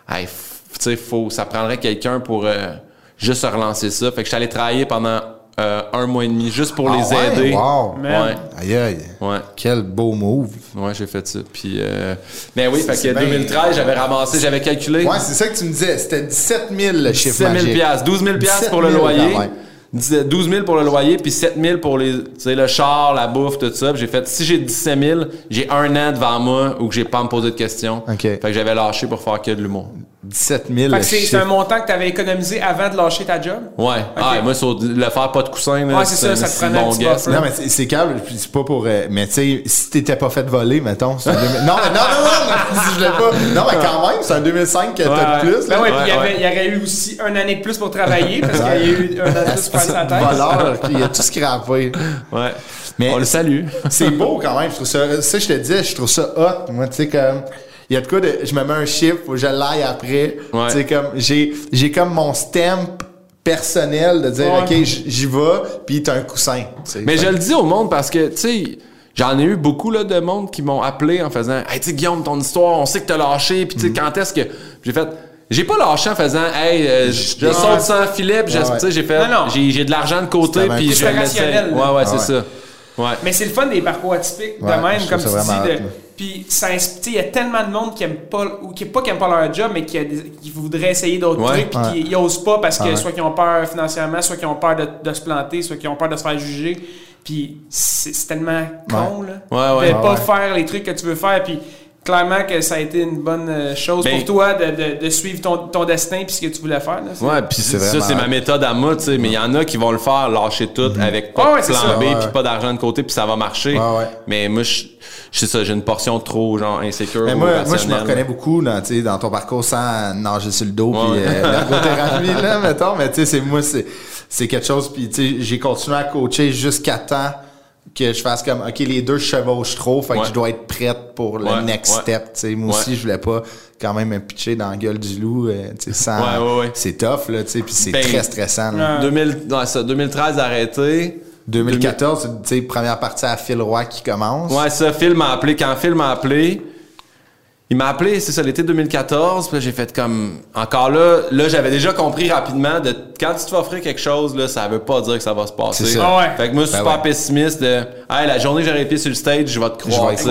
Hey, tu sais, faut, ça prendrait quelqu'un pour euh, juste relancer ça. Fait que je suis allé travailler pendant euh, un mois et demi juste pour Ah les ouais? aider. Wow. Man. Aïe, aïe. Ouais, ouais, Quel beau move. ouais, j'ai fait ça. Puis, euh, mais oui, fait que bien- 2013, j'avais ramassé, j'avais calculé Ouais, c'est ça que tu me disais. C'était 17 000 le chiffre 17 000 magique. piastres, 12 000 piastres pour le 17 000 loyer. 10 12 000 pour le loyer, puis 7 000 pour les, tu sais, le char, la bouffe, tout ça. J'ai fait, si j'ai 17 000, j'ai un an devant moi où que j'ai pas à me poser de questions. OK. Fait que j'avais lâché pour faire que de l'humour. 17 000 Fait que c'est un montant que tu avais économisé avant de lâcher ta job? Ouais. Ah, et moi, sur le faire pas de coussin, là, Ouais, c'est ça, ça te prenait un bon petit guess, buffer. là. Non, mais c'est- câble, puis c'est pas pour. euh, mais tu sais, si t'étais pas fait voler, mettons. c'est un 2000 Non, mais non, non, non, non, si je l'ai pas. Non, mais quand même, c'est un 2005 que t'as de plus. Ben là. ouais, puis il y Ouais, avait- ouais. il y aurait eu aussi un année de plus pour travailler parce qu'il y a eu un an de plus pour faire sa tête. Voleur, puis il a tout scrappé. Ouais. Mais- On le salue. C'est beau quand même. Je trouve ça, ça, je te disais, je trouve ça hot. Moi, tu sais, comme, il y a de quoi de, je me mets un chiffre, faut que je l'aille après. Ouais. Tu sais, comme, j'ai, j'ai comme mon stamp personnel de dire, Ouais. OK, j'y vais, puis t'as un coussin. Mais Fait je le dis au monde parce que, tu sais, j'en ai eu beaucoup là, de monde qui m'ont appelé en faisant Hey, tu sais, Guillaume, ton histoire, on sait que t'as lâché, puis tu sais, quand est-ce que. Puis J'ai fait. J'ai pas lâché en faisant Hey, euh, je Ouais. saute sans filet, puis je- Ouais, ouais. tu sais, j'ai fait. Non, non. J'ai j'ai de l'argent de côté, puis je rationnel, Ouais, ouais, Ah c'est ouais. ça. Ouais. Mais c'est le fun des parcours atypiques Ouais, de même, comme tu dis. de-. Puis ça insp- tu sais, il y a tellement de monde qui aime pas, ou qui pas qui aime pas leur job, mais qui, a des- qui voudraient essayer d'autres Ouais, trucs, puis ouais. qui ils osent pas parce que Ouais. soit qu'ils ont peur financièrement, soit qu'ils ont peur de, de se planter, soit qu'ils ont peur de se faire juger. Puis c'est tellement con, là. Ouais, ouais. de pas Ouais. faire les trucs que tu veux faire, puis clairement que ça a été une bonne euh, chose Ben- pour toi de, de- de suivre ton, ton destin puis ce que tu voulais faire. Là, C'est- Ouais, puis C'est ça, c'est ma méthode à moi, tu sais. Mais il y en a qui vont le faire, lâcher tout avec pas Ah ouais, de c'est plan ça. B, puis pas d'argent de côté, puis ça va marcher. Ouais, ouais. Mais moi, je je sais ça, j'ai une portion trop, genre, insécure. Mais moi, moi, je me reconnais beaucoup dans, tu sais, dans ton parcours sans nager sur le dos Ouais. puis euh, l'ergothérapie, là, mettons. Mais tu sais, c'est moi, c'est, c'est quelque chose. Puis tu sais, j'ai continué à coacher jusqu'à temps que je fasse comme, OK, les deux je chevauche trop, fait que je dois être prête pour le Ouais, next ouais. step. tu sais. Moi Ouais. aussi, je voulais pas quand même me pitcher dans la gueule du loup. euh, tu sais, sans, Ouais, ouais, ouais. C'est tough, là, tu sais, puis c'est Ben, très stressant. là. 2000, ouais, ça, 2013 arrêté. 2014, tu sais, première partie à Phil Roy qui commence. Ouais, ça, Phil m'a appelé. Quand Phil m'a appelé, il m'a appelé, c'est ça, l'été 2014. Puis là, j'ai fait comme. Encore là, là, j'avais déjà compris rapidement de quand tu te fais offrir quelque chose, là, ça veut pas dire que ça va se passer. C'est ça. Ah ouais. Fait que moi, Ben super ouais. pessimiste de. Hey, la journée que j'aurai sur le stage, je vais te croire. tu.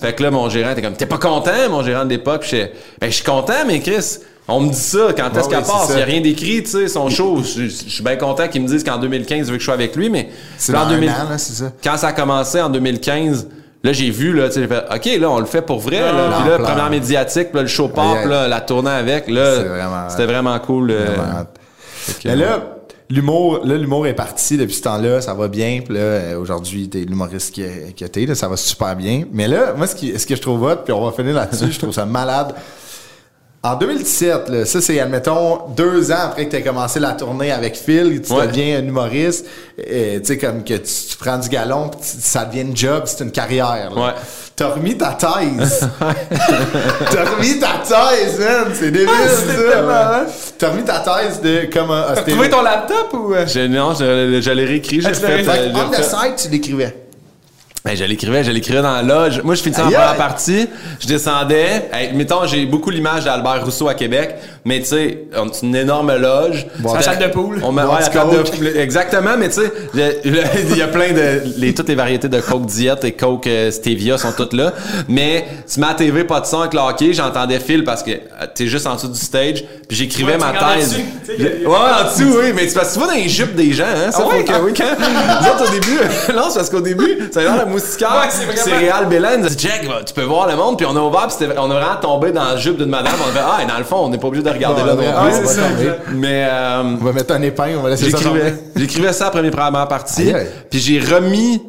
Fait que là, mon gérant était comme, t'es pas content, mon gérant de l'époque? Puis j'étais, ben, je suis content, mais Chris, on me dit ça, quand est-ce Ouais, qu'elle passe? Il y a rien d'écrit, tu sais, son show. Je je- je suis bien content qu'ils me disent qu'en 2015, il veut que je sois avec lui, mais. C'est en un 2000 an, là, c'est ça. quand ça a commencé en 2015, là, j'ai vu, là, tu sais, j'ai fait, OK, là, on le fait pour vrai, là. Puis là, première médiatique, là, le show pop, là, la tournée avec, là. Vraiment- C'était vraiment cool. euh, Vraiment que, Mais là, l'humour, là, l'humour est parti depuis ce temps-là, ça va bien. Puis là, euh, aujourd'hui, t'es l'humoriste qui, qui t'es, là, ça va super bien. Mais là, moi, ce, qui, ce que je trouve hot, puis on va finir là-dessus, je trouve ça malade. En 2017, là, ça c'est, admettons, deux ans après que tu as commencé la tournée avec Phil, tu Ouais. deviens un humoriste, euh, tu sais, comme que tu, tu prends du galon, puis tu- ça devient une job, c'est une carrière. là. Ouais. T'as remis ta thèse. T'as remis ta thèse, man. C'est débile, c'est ça. T'as remis ta thèse de comme un T'as trouvé ton laptop ou. euh? j'ai- non, je, je l'ai réécrit, j'ai Ah, fait. euh, On the refait- side, tu l'écrivais. Ben, je l'écrivais, je l'écrivais dans la loge. Moi, je finissais en première partie. Je descendais. Hey, mettons, j'ai beaucoup l'image d'Albert Rousseau à Québec. Mais tu sais, on- c'est une énorme loge. Bon, la table de poule. On met, Bon, ouais, la du table de poule. Exactement, mais tu sais, il y a plein de, les, toutes les variétés de Coke Diet et Coke euh, Stevia sont toutes là. Mais tu mets à TV, pas de son avec le hockey. J'entendais Phil parce que euh, t'es juste en dessous du stage. Puis j'écrivais Ouais, ma thèse. dessus, tu sais, il y a- il y a- Ouais, en dessous, oui. Mais c'est parce que tu vas dans les jupes des gens, hein. Ça, Ah ouais? que, oui, quand, nous autres, au début, non, c'est parce qu'au début, ça a l'air la moustiquaire. Ouais, c'est a dit, Jack, tu peux voir le monde, puis on a ouvert, puis on a vraiment tombé dans la jupe d'une madame. On a fait, ah, et dans le fond, on n'est pas obligé de regarder là ouais, non plus. ça. Mais, euh, On va mettre un épingle, on va laisser ça j'écrivais, ça après mes premières parties, puis j'ai remis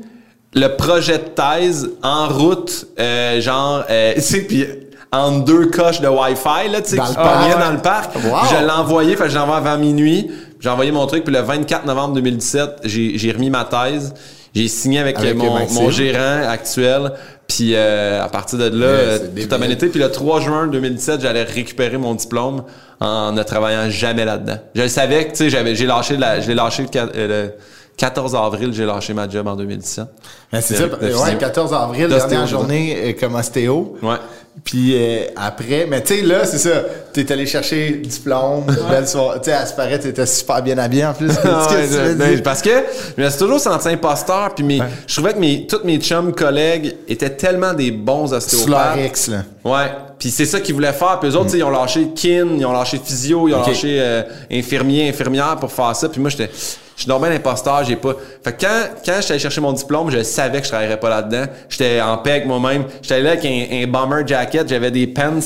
le projet de thèse en route, euh, genre, euh, tu sais, puis en deux coches de Wi-Fi, là, tu sais, qui pognaient dans le parc. Wow. Je l'ai envoyé, fait que je l'ai envoyé avant minuit. J'ai envoyé mon truc, puis le 24 novembre 2017, j'ai j'ai remis ma thèse. J'ai signé avec, Avec mon, mon gérant actuel. Puis euh, à partir de là, euh, c'est. Puis le 3 juin 2017, j'allais récupérer mon diplôme en ne travaillant jamais là-dedans. Je le savais que, tu sais, j'avais, j'ai lâché, la, je l'ai lâché le, quat- euh, le 14 avril, j'ai lâché ma job en 2017. Mais c'est De- ça, ouais, physio. 14 avril, dernière journée euh, comme ostéo. Ouais. Puis euh, après, mais tu sais, là, c'est ça. T'es allé chercher diplôme, belle soirée. Tu sais, à ce paraît, t'étais super bien habillé en plus. Ah que je- ben, parce que je me suis toujours senti imposteur puis mes, je trouvais que mes tous mes chums collègues étaient tellement des bons ostéopathes. leur X, là. Ouais. Puis c'est ça qu'ils voulaient faire. Puis eux autres, ils ont lâché kin, ils ont lâché physio, ils ont lâché euh, infirmier, infirmière pour faire ça. Puis moi, j'étais, je suis normal imposteur, j'ai pas. Fait que quand, quand j'étais allé chercher mon diplôme, je savais que je travaillerais pas là-dedans. J'étais en paix avec moi-même. J'étais là avec un, un bomber jacket, j'avais des pants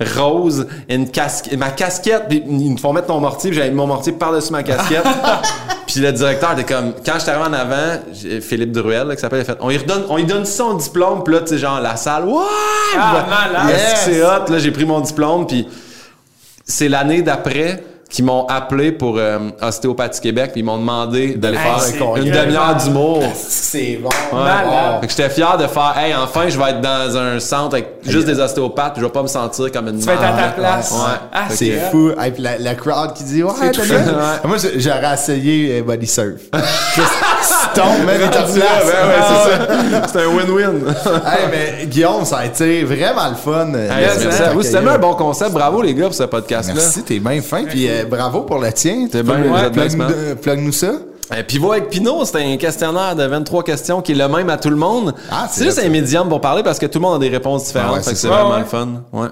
roses, une casquette, ma casquette, puis ils me font mettre mon mortier, j'avais mon mortier par-dessus ma casquette. puis le directeur était comme, quand j'étais arrivé en avant, Philippe Druel, là, qui s'appelle, il a fait, on lui redonne, on lui donne son diplôme, puis là, tu sais, genre, la salle, ouais! Ah, malade. Yes! c'est hot? Là, j'ai pris mon diplôme, puis c'est l'année d'après qu'ils m'ont appelé pour euh, Ostéopathie Québec, puis ils m'ont demandé d'aller Hey, faire une demi-heure d'humour. C'est bon. Malade. Fait que j'étais fier de faire, hey, enfin, je vais être dans un centre avec juste des ostéopathes, puis je vais pas me sentir comme une Tu vas être à ta place. Ouais. Ah, C'est fou. Et puis la, la crowd qui dit Ouais, C'est t'as. Ouais. Moi, j'ai- j'aurais essayé euh, body surf. Même ta place. ouais, c'est ça. C'est un win-win. Hey, mais Guillaume, ça a été vraiment le fun. Hey, c'est tellement un bon concept. Bravo, les gars, pour ce podcast-là. Merci, t'es bien fin. Puis euh, bravo pour le tien. T'es bien, Plug-nous ça. Euh, Pivot avec Pinot, c'était un questionnaire de 23 questions qui est le même à tout le monde. Ah, c'est juste un médium pour parler parce que tout le monde a des réponses différentes. Ah ouais, c'est vraiment Ouais, le fun. Ouais.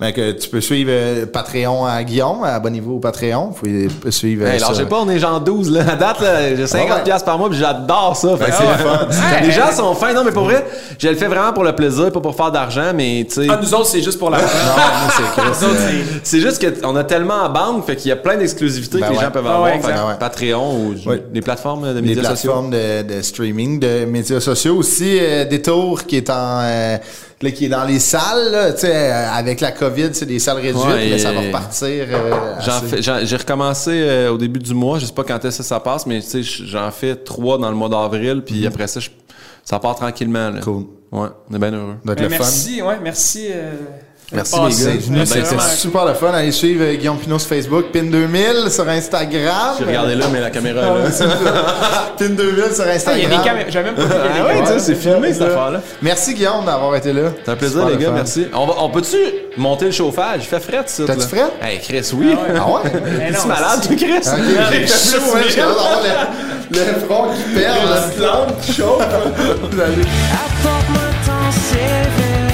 Ben, que tu peux suivre euh, Patreon à Guillaume, abonnez-vous au Patreon. Vous pouvez suivre. euh, Hey, alors, ça. j'ai pas, on est genre 12, là. À date, là, j'ai 50$ Ah ouais. piastres par mois, puis j'adore ça. Fait que c'est le fun. Ouais. Les gens sont fins. Non, mais pour vrai, je le fais vraiment pour le plaisir, pas pour faire d'argent, mais tu sais. Ah, nous autres, c'est juste pour la Non, moi, c'est Chris, Nous autres, euh, c'est- C'est juste qu'on a tellement en banque, fait qu'il y a plein d'exclusivités Ben que les ouais. gens peuvent Ah avoir. ouais, Fait Ouais. Patreon ou Ouais. des plateformes de médias sociaux. plateformes de, de streaming, de médias sociaux aussi. euh, Détour qui est en euh, là, qui est dans les salles, là, tu sais, euh, avec la COVID, c'est des salles réduites, Ouais, mais ça va repartir. euh, J'en assez. fais- j'en- J'ai recommencé euh, au début du mois, je sais pas quand est-ce que ça passe, mais tu sais, j'en fais trois dans le mois d'avril, puis Mhm. après ça, je, ça part tranquillement. Là. Cool. Ouais, on est bien heureux. Ben, fun. merci, ouais, merci. Merci, les gars. D'être venu, Ben, c'était super le fun. Allez suivre euh, Guillaume Pinot sur Facebook, Pin2000 sur Instagram. J'ai regardé là, mais la caméra Ah, est là. ça. Pin2000 sur Ah, il y Instagram. a des caméras. J'avais même pas vu Ah ouais, tu sais, c'est filmé cette affaire-là. Merci Guillaume d'avoir été là. C'est un plaisir, Super les le gars, fun. merci. On, va, on peut-tu monter le chauffage? Il fait frais, ça. T'as-tu là. fret? Hey, Chris, oui. Ah ouais? Mais non, Tu malade, toi, Chris? Ok, j'ai chaud, hein, j'ai hâte d'avoir le, le front qui perd, la plante qui chauffe. Ton CV.